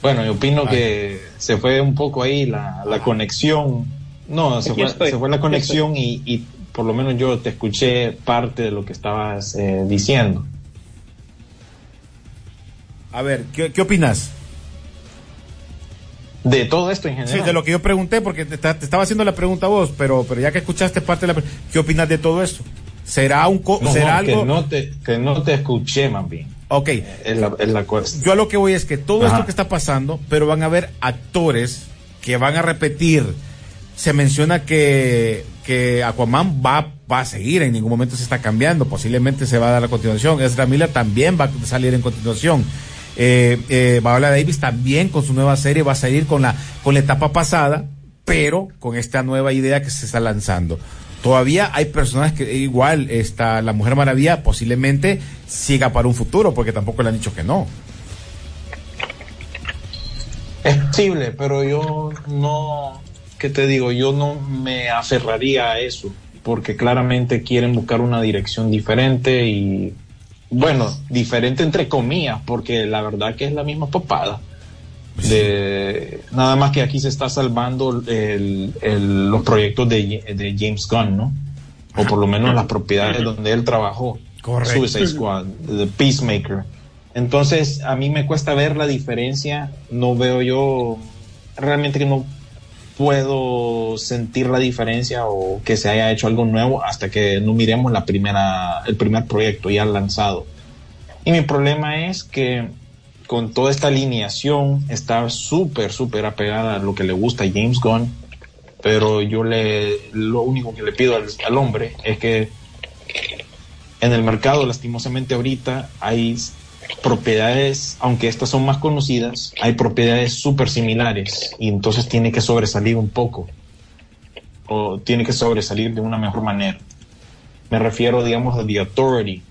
Bueno, yo opino que se fue un poco ahí la, la conexión. No, se fue, se fue la conexión y, y por lo menos yo te escuché parte de lo que estabas eh, diciendo. A ver, ¿qué, qué opinas? De todo esto en Sí, general. de lo que yo pregunté, porque te, te estaba haciendo la pregunta a vos, pero, pero ya que escuchaste parte de la... pre- ¿Qué opinas de todo esto? ¿Será un co- No, será no, que algo? no te que no te escuché más bien. Ok, la, la yo a lo que voy es que todo Ajá. esto que está pasando, pero van a haber actores que van a repetir. Se menciona que, que Aquaman va, va a seguir, en ningún momento se está cambiando, posiblemente se va a dar a continuación. Ezra Miller también va a salir en continuación. Eh, eh, Viola Davis también con su nueva serie va a salir con la, con la etapa pasada, pero con esta nueva idea que se está lanzando. Todavía hay personas que igual está la Mujer Maravilla posiblemente siga para un futuro, porque tampoco le han dicho que no. Es posible, pero yo no, ¿qué te digo? Yo no me aferraría a eso, porque claramente quieren buscar una dirección diferente y, bueno, diferente entre comillas, porque la verdad que es la misma papada. De, nada más que aquí se está salvando el- el- los proyectos de, de James Gunn, ¿no? O por lo menos las propiedades donde él trabajó. Correcto. Suicide Squad, The Peacemaker. Entonces, a mí me cuesta ver la diferencia. No veo yo, realmente que no puedo sentir la diferencia o que se haya hecho algo nuevo hasta que no miremos la primera, el primer proyecto ya lanzado. Y mi problema es que con toda esta alineación está súper, súper apegada a lo que le gusta a James Gunn. pero yo le, lo único que le pido al, al hombre es que en el mercado, lastimosamente ahorita, hay propiedades, aunque estas son más conocidas, hay propiedades súper similares y entonces tiene que sobresalir un poco o tiene que sobresalir de una mejor manera. Me refiero, digamos, a The Authority,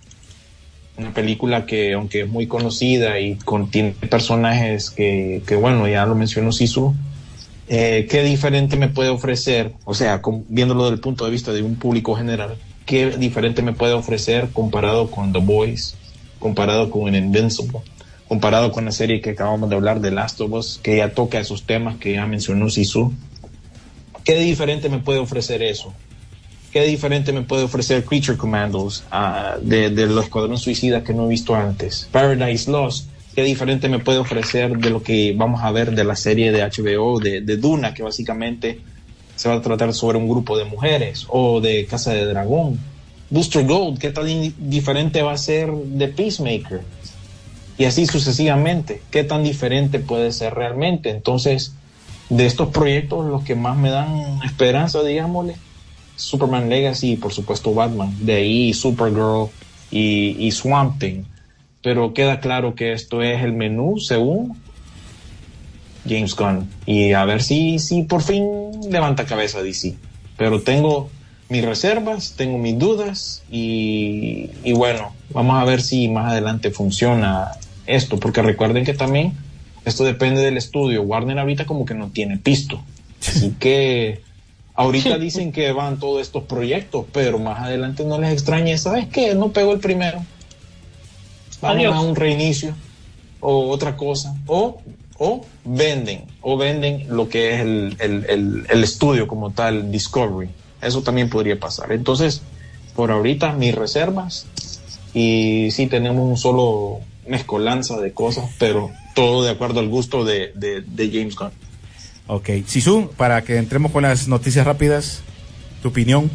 una película que, aunque es muy conocida y contiene personajes que, que bueno, ya lo mencionó Sisu, eh, ¿qué diferente me puede ofrecer? O sea, con- viéndolo desde el punto de vista de un público general, ¿qué diferente me puede ofrecer comparado con The Boys, comparado con Invincible, comparado con la serie que acabamos de hablar de Last of Us, que ya toca esos temas que ya mencionó Sisu? ¿Qué diferente me puede ofrecer eso? ¿Qué diferente me puede ofrecer Creature Commandos ah, de, de los Escuadrón Suicida que no he visto antes? Paradise Lost. ¿Qué diferente me puede ofrecer de lo que vamos a ver de la serie de HBO de, de Duna, que básicamente se va a tratar sobre un grupo de mujeres? O de Casa de Dragón. Booster Gold, ¿qué tan diferente va a ser de Peacemaker? Y así sucesivamente. ¿Qué tan diferente puede ser realmente? Entonces, de estos proyectos, los que más me dan esperanza, digámosle, Superman Legacy y por supuesto Batman. De ahí Supergirl y, y Swamp Thing. Pero queda claro que esto es el menú según James Gunn. Y a ver si, si por fin levanta cabeza DC. Pero tengo mis reservas, tengo mis dudas y, y bueno, vamos a ver si más adelante funciona esto. Porque recuerden que también esto depende del estudio. Warner ahorita como que no tiene pisto. Así que ahorita dicen que van todos estos proyectos, pero más adelante no les extrañe. ¿Sabes qué? No pegó el primero. Vamos Adiós. a un reinicio o otra cosa. O, o venden, o venden lo que es el, el- el- el estudio como tal, Discovery. Eso también podría pasar. Entonces, por ahorita, mis reservas. Y sí tenemos un solo mezcolanza de cosas, pero todo de acuerdo al gusto de, de- de James Gunn. Ok, Sisu, para que entremos con las noticias rápidas, tu opinión,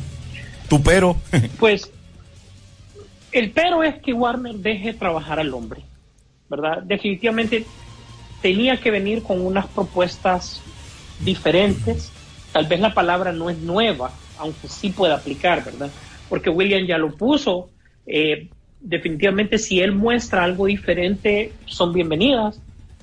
tu pero. Pues el pero es que Warner deje trabajar al hombre, ¿verdad? Definitivamente tenía que venir con unas propuestas diferentes. Tal vez la palabra no es nueva, aunque sí puede aplicar, ¿verdad? Porque William ya lo puso. eh, definitivamente si él muestra algo diferente, son bienvenidas.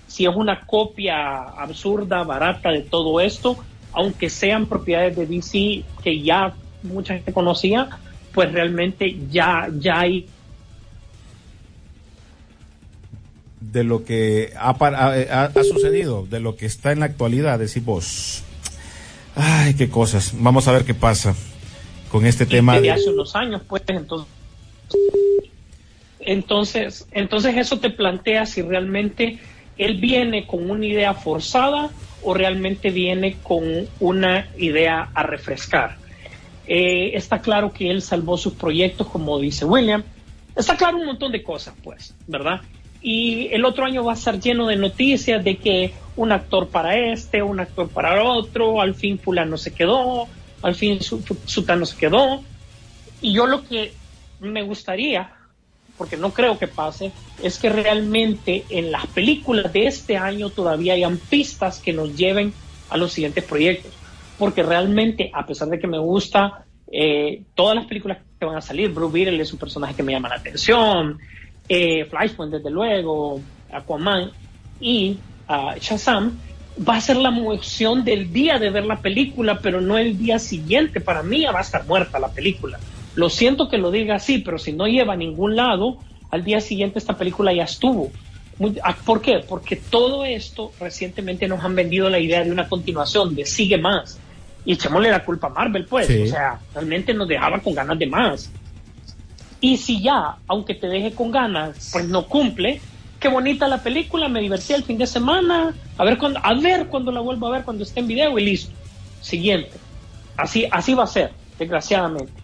Si es una copia absurda, barata de todo esto, aunque sean propiedades de DC que ya mucha gente conocía, pues realmente ya, ya hay de lo que ha- ha- ha sucedido, de lo que está en la actualidad, decís vos. Ay, qué cosas. Vamos a ver qué pasa con este tema. de- hace unos años, pues entonces, entonces, entonces eso te plantea si realmente él viene con una idea forzada o realmente viene con una idea a refrescar. Eh, está claro que él salvó sus proyectos, como dice William. Está claro un montón de cosas, pues, ¿verdad? Y el otro año va a estar lleno de noticias de que un actor para este, un actor para otro, al fin fulano se quedó, al fin su- su- sutano se quedó. Y yo lo que me gustaría, porque no creo que pase, es que realmente en las películas de este año todavía hayan pistas que nos lleven a los siguientes proyectos. Porque realmente, a pesar de que me gusta eh, todas las películas que van a salir, Blue Beetle es un personaje que me llama la atención, eh, Flashpoint desde luego, Aquaman y ah, Shazam, va a ser la emoción del día de ver la película, pero no el día siguiente. Para mí ya va a estar muerta la película. Lo siento que lo diga así, pero si no lleva a ningún lado, al día siguiente esta película ya estuvo. Ah, ¿Por qué? Porque todo esto recientemente nos han vendido la idea de una continuación, de sigue más. Y echémosle la culpa a Marvel, pues. Sí. O sea, realmente nos dejaba con ganas de más. Y si ya, aunque te deje con ganas, pues no cumple, qué bonita la película, me divertí el fin de semana, a ver cuando, a ver cuando la vuelvo a ver cuando esté en video y listo. Siguiente. Así, así va a ser, desgraciadamente.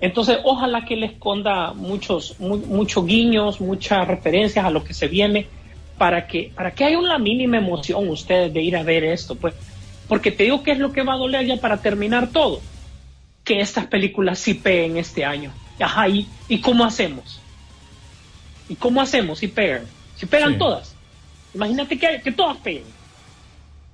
Entonces, ojalá que le esconda muchos, mu- muchos guiños, muchas referencias a lo que se viene, para que, para que haya una mínima emoción ustedes de ir a ver esto, pues. Porque te digo que es lo que va a doler ya para terminar todo. Que estas películas sí peguen este año. Ajá, ¿y, ¿y cómo hacemos? ¿Y cómo hacemos si pegan? Si pegan Sí. todas. Imagínate que, que todas peguen.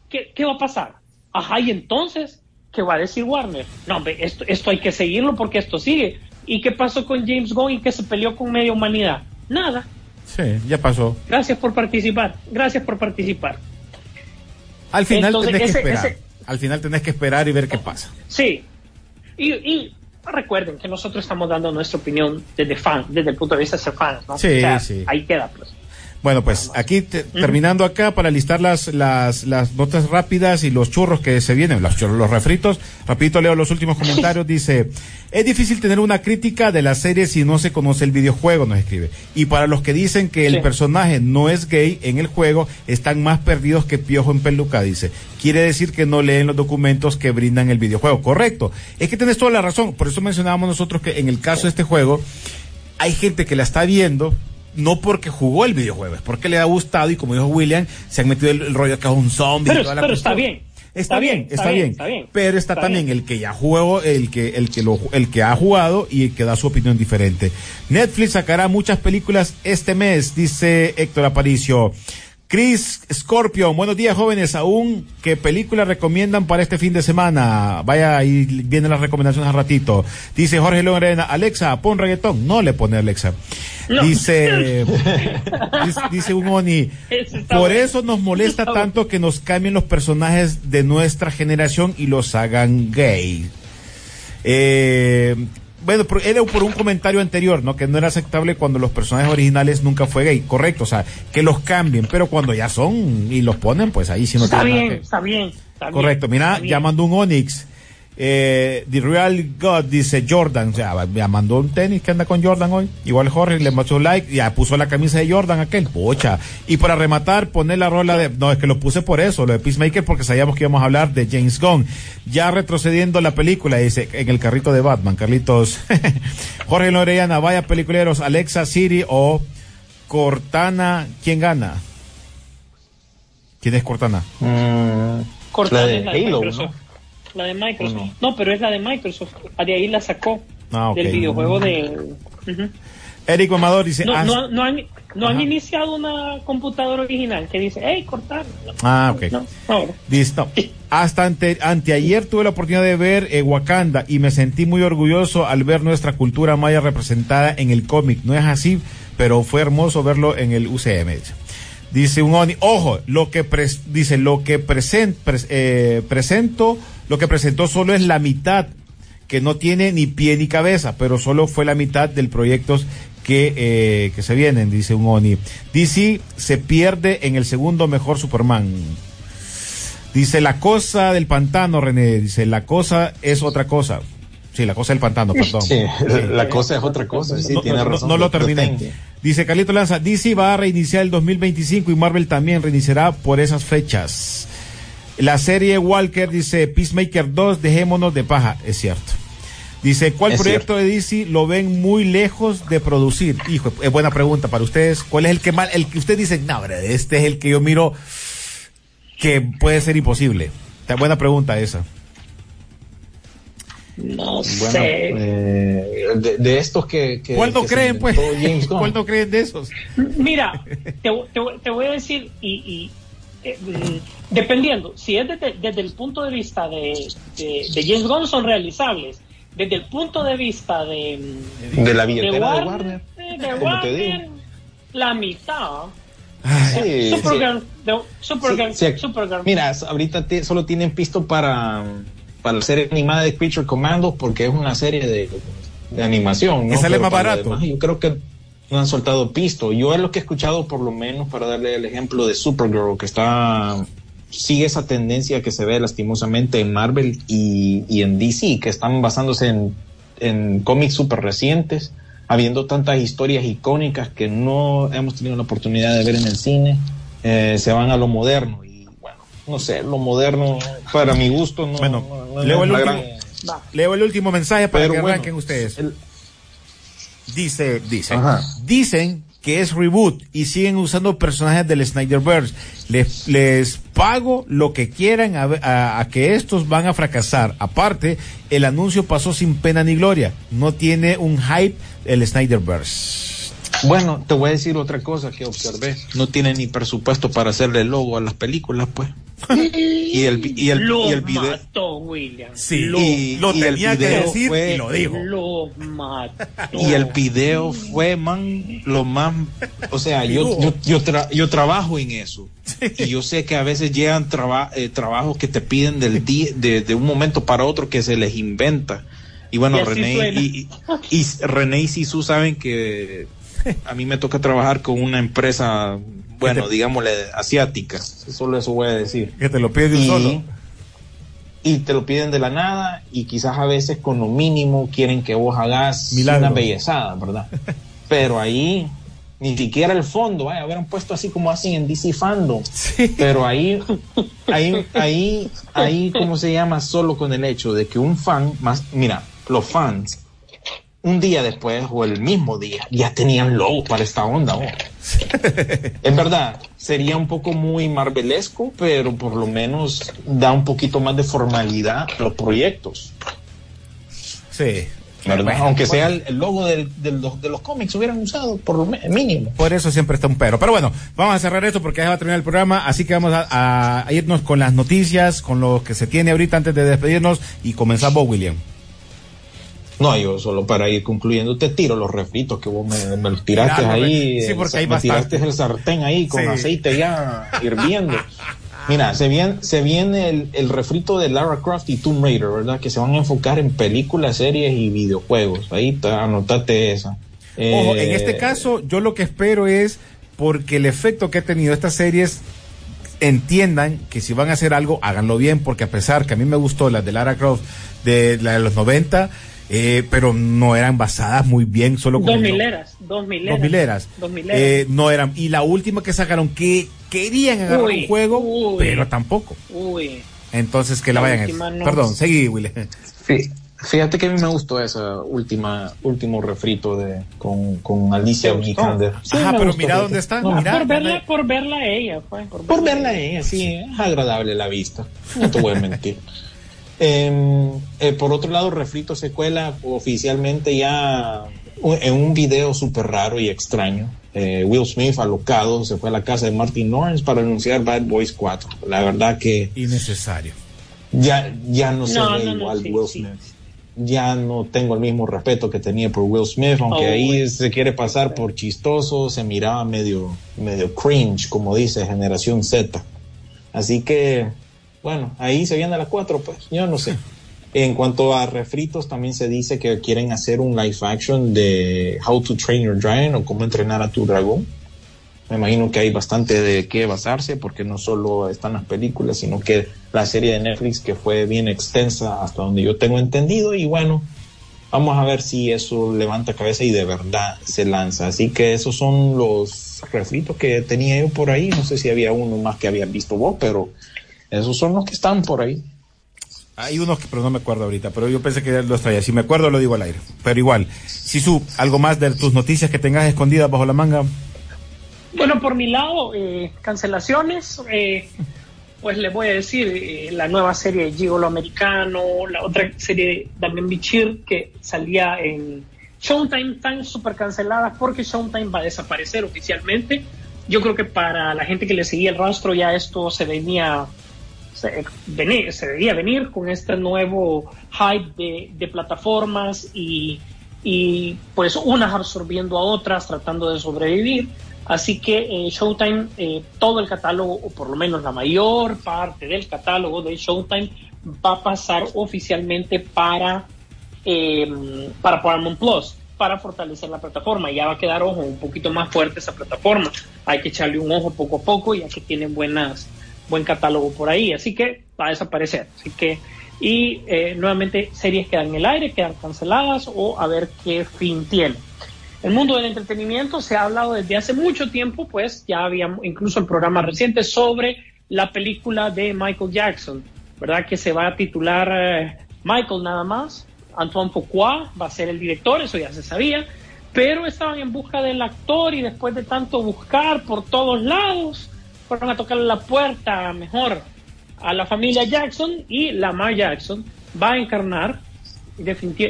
¿Qué, ¿Qué va a pasar? Ajá, y entonces, ¿qué va a decir Warner? No, hombre, esto, esto hay que seguirlo porque esto sigue. ¿Y qué pasó con James Gunn y que se peleó con media humanidad? Nada. Sí, ya pasó. Gracias por participar. Gracias por participar. Al final Entonces, tenés que esperar. ese- Al final tenés que esperar y ver qué pasa. Sí. Y, y recuerden que nosotros estamos dando nuestra opinión desde fan, desde el punto de vista de ser fans, ¿no? Sí, O sea, sí. Ahí queda, pues. Bueno, pues aquí te- terminando acá para listar las, las, las notas rápidas y los churros que se vienen, los churros, los refritos. Rapidito leo los últimos comentarios. Dice, es difícil tener una crítica de la serie si no se conoce el videojuego, nos escribe. Y para los que dicen que el Sí. personaje no es gay en el juego, están más perdidos que piojo en peluca, dice. Quiere decir que no leen los documentos que brindan el videojuego. Correcto. Es que tenés toda la razón. Por eso mencionábamos nosotros que en el caso de este juego, hay gente que la está viendo no porque jugó el videojuego, es porque le ha gustado y como dijo William, se han metido el, el rollo que es un zombie. y Pero, toda la pero está bien. Está bien, está bien, está bien. pero está, también el que ya jugó, el que, el que lo, el que ha jugado y el que da su opinión diferente. Netflix sacará muchas películas este mes, dice Héctor Aparicio. Chris Scorpion, buenos días jóvenes, aún qué película recomiendan para este fin de semana. Vaya, ahí vienen las recomendaciones al ratito. Dice Jorge Lorena, Alexa, pon reggaetón. No le pone Alexa. No. Dice, dice, dice un Oni, por eso nos molesta tanto que nos cambien los personajes de nuestra generación y los hagan gay. Eh, bueno, por- era por un comentario anterior, ¿no? Que no era aceptable cuando los personajes originales nunca fue gay. Correcto, o sea, que los cambien, pero cuando ya son y los ponen, pues ahí sí no Está nada bien, que- está bien, está bien. Correcto, mira, bien. ya mandó un Onyx. Eh, The Real God dice Jordan, o sea, ya mandó un tenis que anda con Jordan hoy. Igual Jorge le mandó un like, ya puso la camisa de Jordan aquel, pocha. Y para rematar, poner la rola de, no, es que lo puse por eso, lo de Peacemaker, porque sabíamos que íbamos a hablar de James Gunn. Ya retrocediendo la película, dice, en el carrito de Batman, Carlitos. Jorge Lorellana, vaya peliculeros, Alexa, Siri o Cortana, ¿quién gana? ¿Quién es Cortana? Mm, Cortana la de Halo, Microsoft. La de Microsoft. ¿O no? No? pero es la de Microsoft. De ahí la sacó. Ah. Del videojuego de. Eric Mamador dice, No, "Ah, no, no han, no han Ajá. iniciado una computadora original que dice, hey, cortar. Ah, ok. no. Listo. Hasta ante, anteayer tuve la oportunidad de ver eh, Wakanda y me sentí muy orgulloso al ver nuestra cultura maya representada en el cómic. No es así, pero fue hermoso verlo en el UCM. Dice, un Oni, ojo, lo que pres- dice lo que present, pres- eh, presento, lo que presentó solo es la mitad, que no tiene ni pie ni cabeza, pero solo fue la mitad del proyecto que, eh, que se vienen, dice un Oni. DC se pierde en el segundo mejor Superman. Dice la cosa del pantano, René. Dice la cosa es otra cosa. Sí, la cosa del pantano, perdón. sí, la cosa es otra cosa, sí, no, tiene no, razón. no lo terminé. Dice Carlito Lanza, DC va a reiniciar el 2025 y Marvel también reiniciará por esas fechas. La serie Walker dice Peacemaker 2, dejémonos de paja. Es cierto. Dice, ¿cuál Es proyecto de DC lo ven muy lejos de producir? Hijo, es buena pregunta para ustedes. ¿Cuál es el que mal, el que ustedes dicen, no, este es el que yo miro que puede ser imposible? Está buena pregunta esa. No Bueno, sé. eh, de, de estos que, que- ¿Cuál no que se creen, pues? inventó James Gunn. ¿Cuál no creen de esos? Mira, te, te- te voy a decir, y, y, eh, mm, dependiendo, si es desde, desde el punto de vista de, de, de James Gunn son realizables, desde el punto de vista de, mm, de la billetera de Warner, Warner. eh, de como te digo. Warner, la mitad. Sí, Supergirl, Sí, sí. Supergirl. Mira, ahorita te- solo tienen pisto para, para la serie animada de Creature Commandos porque es una serie de, de animación. ¿no? Y sale Pero más barato. demás, yo creo que no han soltado pisto. Yo es lo que he escuchado, por lo menos, para darle el ejemplo de Supergirl, que está sigue esa tendencia que se ve lastimosamente en Marvel y, y en DC, que están basándose en, en cómics súper recientes, habiendo tantas historias icónicas que no hemos tenido la oportunidad de ver en el cine, eh, se van a lo moderno. No sé, lo moderno, para mi gusto, no, Bueno, no- no leo el último. gran- Leo el último mensaje para Pero que bueno, arranquen ustedes. el- Dice, dice, dicen que es reboot y siguen usando personajes del Snyderverse. Les, les pago lo que quieran a- a que estos van a fracasar. Aparte, el anuncio pasó sin pena ni gloria. No tiene un hype el Snyderverse. Bueno, te voy a decir otra cosa que observé. No tiene ni presupuesto para hacerle logo a las películas, pues. Y el, y el, lo y el video. mató, William. Sí, lo, y- lo el tenía que decir fue- y lo dijo. lo mató. Y el video fue, man, lo más, o sea, yo, yo, yo, tra- yo trabajo en eso. Y yo sé que a veces llegan traba- eh, trabajos que te piden del día, de, de un momento para otro que se les inventa. Y bueno, Y René y, y René y Sisu saben que a mí me toca trabajar con una empresa, bueno, digámosle, asiática. Solo eso voy a decir. Que te lo pide de un Y- solo. y te lo piden de la nada y quizás a veces con lo mínimo quieren que vos hagas Milagro. una bellezada, ¿verdad? Pero ahí ni siquiera el fondo, vaya, hubieran puesto así como hacen en DC Fandom. Pero ahí, ahí, ahí, ahí, ¿cómo se llama? Solo con el hecho de que un fan, más, mira, los fans, un día después o el mismo día, ya tenían logo para esta onda. ¿no? es verdad, sería un poco muy marvelesco, pero por lo menos da un poquito más de formalidad a los proyectos. Sí. Bueno, Aunque sea el, logo del- del- de, los, de los cómics hubieran usado, por lo mínimo. Por eso siempre está un pero. Pero bueno, vamos a cerrar esto porque ya va a terminar el programa. Así que vamos a, a- a irnos con las noticias, con lo que se tiene ahorita antes de despedirnos y comenzamos, William. No, yo solo para ir concluyendo te tiro los refritos que vos me, me los tiraste ahí. sí, porque eh, hay me bastante. tiraste el sartén ahí con Sí. aceite ya hirviendo. Mira, se viene, se viene el, el refrito de Lara Croft y Tomb Raider, ¿verdad? Que se van a enfocar en películas, series y videojuegos. Ahí te, anotate esa. Ojo, Eh, en este caso, yo lo que espero es porque el efecto que ha tenido estas series entiendan que si van a hacer algo, háganlo bien, porque a pesar que a mí me gustó las de Lara Croft de la de los 90, eh, pero no eran basadas muy bien, solo con Dos mileras, dos mileras. Dos mileras. Dos mileras. Eh, no eran. Y la última que sacaron, que querían agarrar Uy, un juego, uy. pero tampoco. Uy. Entonces que la, La vayan a no. Perdón, seguí, Willy. Fí- Fíjate que a mí me gustó esa última, último refrito de, con, con Alicia. Vikander. Sí, Ajá, me pero mira dónde está, No, por verla, por verla a ella, fue. Por, Por verla a ella, sí, es agradable la vista. No te voy a mentir. Em, eh, por otro lado, Refrito se cuela oficialmente ya en un video súper raro y extraño. Eh, Will Smith, alocado, se fue a la casa de Martin Lawrence para anunciar Bad Boys 4. La verdad que Innecesario. ya, ya no se No, ve no, no, igual sí, Will sí. Smith. Ya no tengo el mismo respeto que tenía por Will Smith, aunque Oh, ahí se quiere pasar por chistoso, se miraba medio, medio cringe, como dice Generación Z. Así que, bueno, ahí se viene a las cuatro, pues, yo no sé. En cuanto a refritos, también se dice que quieren hacer un live action de How to Train Your Dragon o cómo entrenar a tu dragón. Me imagino que hay bastante de qué basarse porque no solo están las películas, sino que la serie de Netflix que fue bien extensa hasta donde yo tengo entendido y bueno, vamos a ver si eso levanta cabeza y de verdad se lanza. Así que esos son los refritos que tenía yo por ahí. No sé si había uno más que habías visto vos, pero esos son los que están por ahí. Hay unos que, pero no me acuerdo ahorita, pero yo pensé que los traía. Si me acuerdo, lo digo al aire. Pero igual, Sisu, algo más de tus noticias que tengas escondidas bajo la manga. Bueno, por mi lado, eh, cancelaciones. eh, pues les voy a decir, eh, la nueva serie de Gigolo Americano, la otra serie de Damien Bichir que salía en Showtime, están súper canceladas porque Showtime va a desaparecer oficialmente. Yo creo que para la gente que le seguía el rastro ya esto se venía se, venir, se debía venir con este nuevo hype de, de plataformas y, y, pues unas absorbiendo a otras tratando de sobrevivir. Así que eh, Showtime, eh, todo el catálogo, o por lo menos la mayor parte del catálogo de Showtime, va a pasar oficialmente para, eh, para Paramount Plus, para fortalecer la plataforma. Ya va a quedar, ojo, un poquito más fuerte esa plataforma. Hay que echarle un ojo poco a poco, ya que tienen buenas, buen catálogo por ahí. Así que va a desaparecer. Así que, y eh, nuevamente series quedan en el aire, quedan canceladas o a ver qué fin tiene. El mundo del entretenimiento se ha hablado desde hace mucho tiempo, pues ya había incluso el programa reciente sobre la película de Michael Jackson, ¿verdad? Que se va a titular eh, Michael nada más. Antoine Fuqua va a ser el director, eso ya se sabía, pero estaban en busca del actor y después de tanto buscar por todos lados, fueron a tocarle la puerta mejor a la familia Jackson y Lamar Jackson va a encarnar,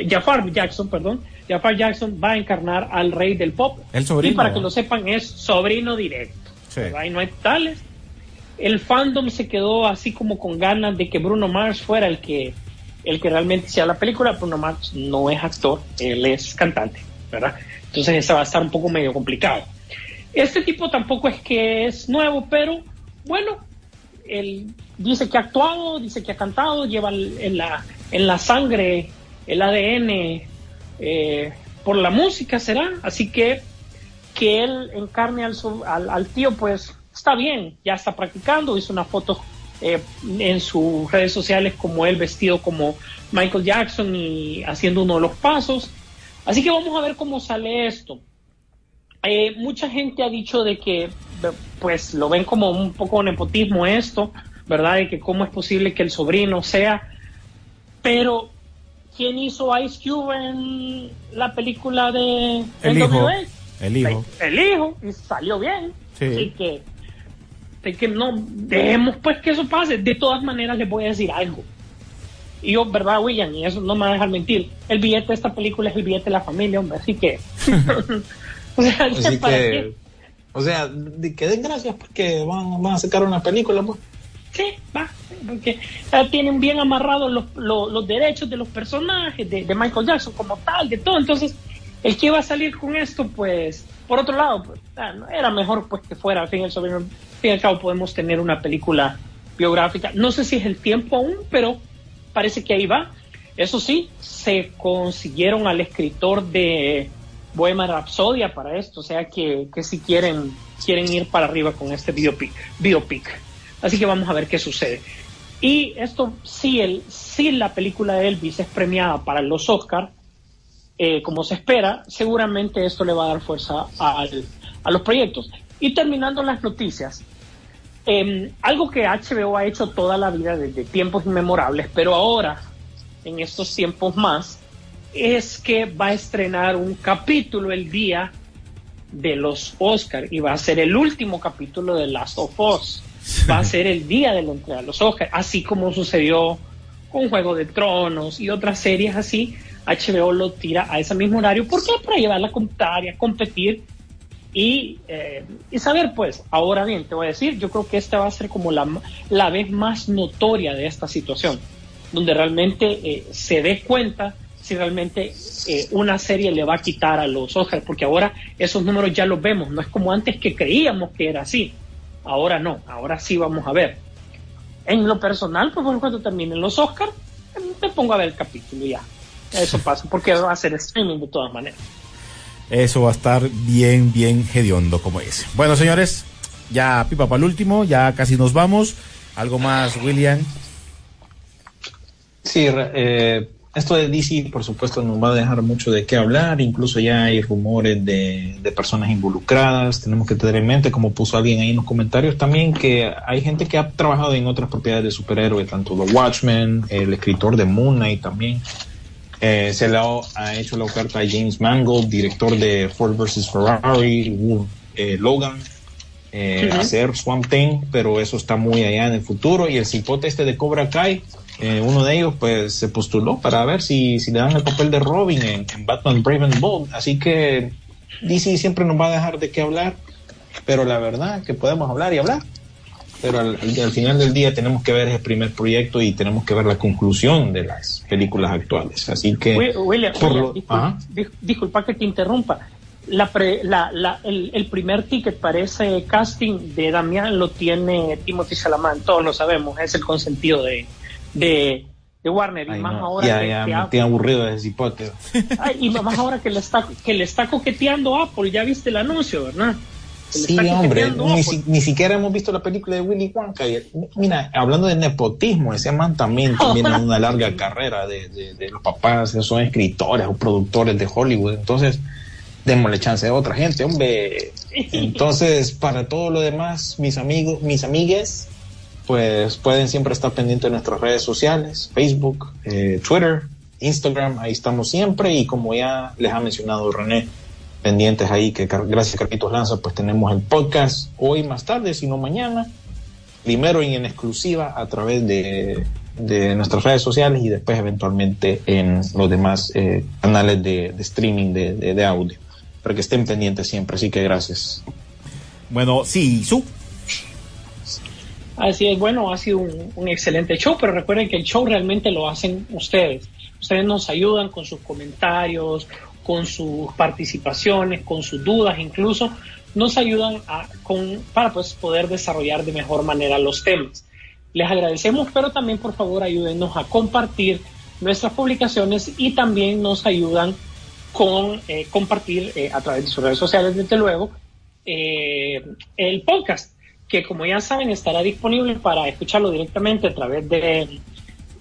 Jafar Jackson, perdón, Jafar Jackson va a encarnar al rey del pop. El sobrino, Y para que lo sepan, es sobrino directo. Sí. Y no hay tales. el fandom se quedó así como con ganas de que Bruno Mars fuera el que, el que realmente hiciera la película. Bruno Mars no es actor, él es cantante, ¿verdad? Entonces eso va a estar un poco medio complicado. Este tipo tampoco es que es nuevo, pero bueno, él dice que ha actuado, dice que ha cantado, lleva en la, en la sangre el ADN eh, por la música, será. Así que que él encarne al, al, al tío, pues está bien, ya está practicando, hizo una foto eh, en sus redes sociales como él vestido como Michael Jackson y haciendo uno de los pasos. Así que vamos a ver cómo sale esto. Eh, mucha gente ha dicho de que pues lo ven como un poco nepotismo esto, ¿verdad? De que cómo es posible que el sobrino sea, pero ¿quién hizo Ice Cube en la película de el hijo, el hijo, el hijo y salió bien, sí. así que de que no dejemos pues que eso pase. De todas maneras les voy a decir algo. Y yo, ¿verdad, William? Y eso no me va a dejar mentir. El billete de esta película es el billete de la familia, hombre. Así que. o sea, así ¿para que, qué? O sea, que den gracias porque van, van a sacar una película, pues. Sí, va. Porque ya tienen bien amarrados los, los, los, derechos de los personajes, de, de, Michael Jackson como tal, de todo. Entonces, el que iba a salir con esto, pues, por otro lado, pues, era mejor pues que fuera, al fin, al fin y al cabo podemos tener una película biográfica. No sé si es el tiempo aún, pero parece que ahí va. Eso sí, se consiguieron al escritor de Bohemian Rhapsodia para esto, o sea que, que si quieren, quieren ir para arriba con este biopic, biopic. Así que vamos a ver qué sucede. Y esto, si, el, si la película de Elvis es premiada para los Oscars, eh, como se espera, seguramente esto le va a dar fuerza al, a los proyectos. Y terminando las noticias, eh, algo que HBO ha hecho toda la vida desde tiempos inmemorables, pero ahora, en estos tiempos más, es que va a estrenar un capítulo el día de los Oscars y va a ser el último capítulo de Last of Us. Va a ser el día de la entrega de los Oscars, así como sucedió con Juego de Tronos y otras series así. HBO lo tira a ese mismo horario. ¿Por qué? Para llevar la computaria, competir y, eh, y, saber, pues, ahora bien, te voy a decir, yo creo que esta va a ser como la, la vez más notoria de esta situación, donde realmente eh, se dé cuenta si realmente eh, una serie le va a quitar a los Oscars, porque ahora esos números ya los vemos, no es como antes que creíamos que era así, ahora no, ahora sí vamos a ver. En lo personal, pues cuando terminen los Oscars, me pongo a ver el capítulo ya. Eso pasa, porque va a ser streaming de todas maneras. Eso va a estar bien, bien hediondo, como dice. Bueno, señores, ya pipa para el último, ya casi nos vamos. ¿Algo más, William? Sí, eh, esto de DC, por supuesto, nos va a dejar mucho de qué hablar. Incluso ya hay rumores de, de, personas involucradas. Tenemos que tener en mente, como puso alguien ahí en los comentarios también, que hay gente que ha trabajado en otras propiedades de superhéroes, tanto The Watchmen, el escritor de Moon Knight también. Eh, se le ha, ha, hecho la oferta a James Mangold, director de Ford vs. Ferrari, eh, Logan, eh, uh -huh. hacer Swamp Thing, pero eso está muy allá en el futuro. Y el cipote este de Cobra Kai, eh, uno de ellos pues se postuló para ver si, si le dan el papel de Robin en, en, Batman Brave and Bold. Así que DC siempre nos va a dejar de qué hablar, pero la verdad que podemos hablar y hablar. Pero al, al, final del día tenemos que ver el primer proyecto y tenemos que ver la conclusión de las películas actuales. Así que... William, por William, lo, disculpa, disculpa, que te interrumpa. La pre, la, la, el, el, primer ticket para ese casting de Damián lo tiene Timothy Chalamet, todos lo sabemos, es el consentido de, de, de Warner. Y más no. ahora ya, que, ya, que me Apple- estoy aburrido de ese cipote. Ay, y más ahora que le está que le está coqueteando Apple, ya viste el anuncio, ¿verdad? Sí, hombre, ni, Apple. si- ni siquiera hemos visto la película de Willy Wonka. mira, hablando de nepotismo, ese man también viene de una larga carrera de, de- de los papás, son escritores o productores de Hollywood. Entonces, démosle chance a otra gente, hombre. Entonces, para todo lo demás, mis amigos, mis amigues, pues pueden siempre estar pendientes de nuestras redes sociales, Facebook, eh, Twitter, Instagram, ahí estamos siempre y como ya les ha mencionado René, pendientes ahí que gracias Carlitos Lanza pues tenemos el podcast hoy más tarde, sino mañana, primero y en exclusiva a través de, de nuestras redes sociales y después eventualmente en los demás eh, canales de, de streaming de, de- de audio, para que estén pendientes siempre, así que gracias. Bueno, sí, su. Así es, bueno, ha sido un, excelente show, pero recuerden que el show realmente lo hacen ustedes. Ustedes nos ayudan con sus comentarios, con sus participaciones, con sus dudas incluso, nos ayudan a, con, para pues, poder desarrollar de mejor manera los temas. Les agradecemos, pero también por favor ayúdenos a compartir nuestras publicaciones y también nos ayudan con eh, compartir eh, a través de sus redes sociales, desde luego, eh, el podcast, que como ya saben estará disponible para escucharlo directamente a través de,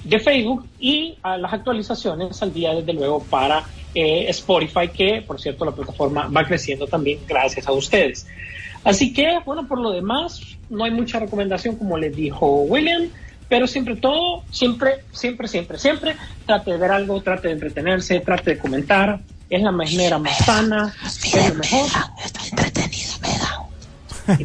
de Facebook y a las actualizaciones al día, desde luego, para eh, Spotify, que por cierto la plataforma va creciendo también gracias a ustedes. Así que, bueno, por lo demás, no hay mucha recomendación, como les dijo William, pero siempre todo, siempre, siempre, siempre, siempre, trate de ver algo, trate de entretenerse, trate de comentar, es la manera más sana, es lo mejor.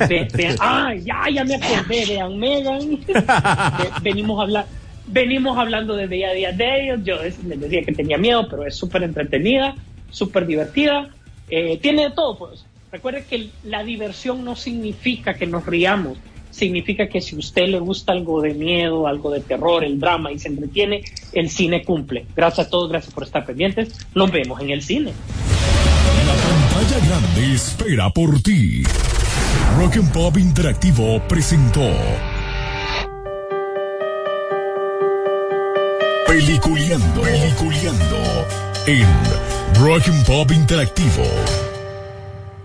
Ve, vean, ah, ya, ya me acordé, vean, Megan. Venimos a hablar, venimos hablando de día a día de ellos. Yo les decía que tenía miedo, pero es súper entretenida, súper divertida. Eh, tiene de todo, pues. Recuerde que la diversión no significa que nos riamos, significa que si a usted le gusta algo de miedo, algo de terror, el drama y se entretiene, el cine cumple. Gracias a todos, gracias por estar pendientes. Nos vemos en el cine. La pantalla grande espera por ti. Rock and Pop Interactivo presentó Peliculeando, Peliculeando en Rock and Interactivo.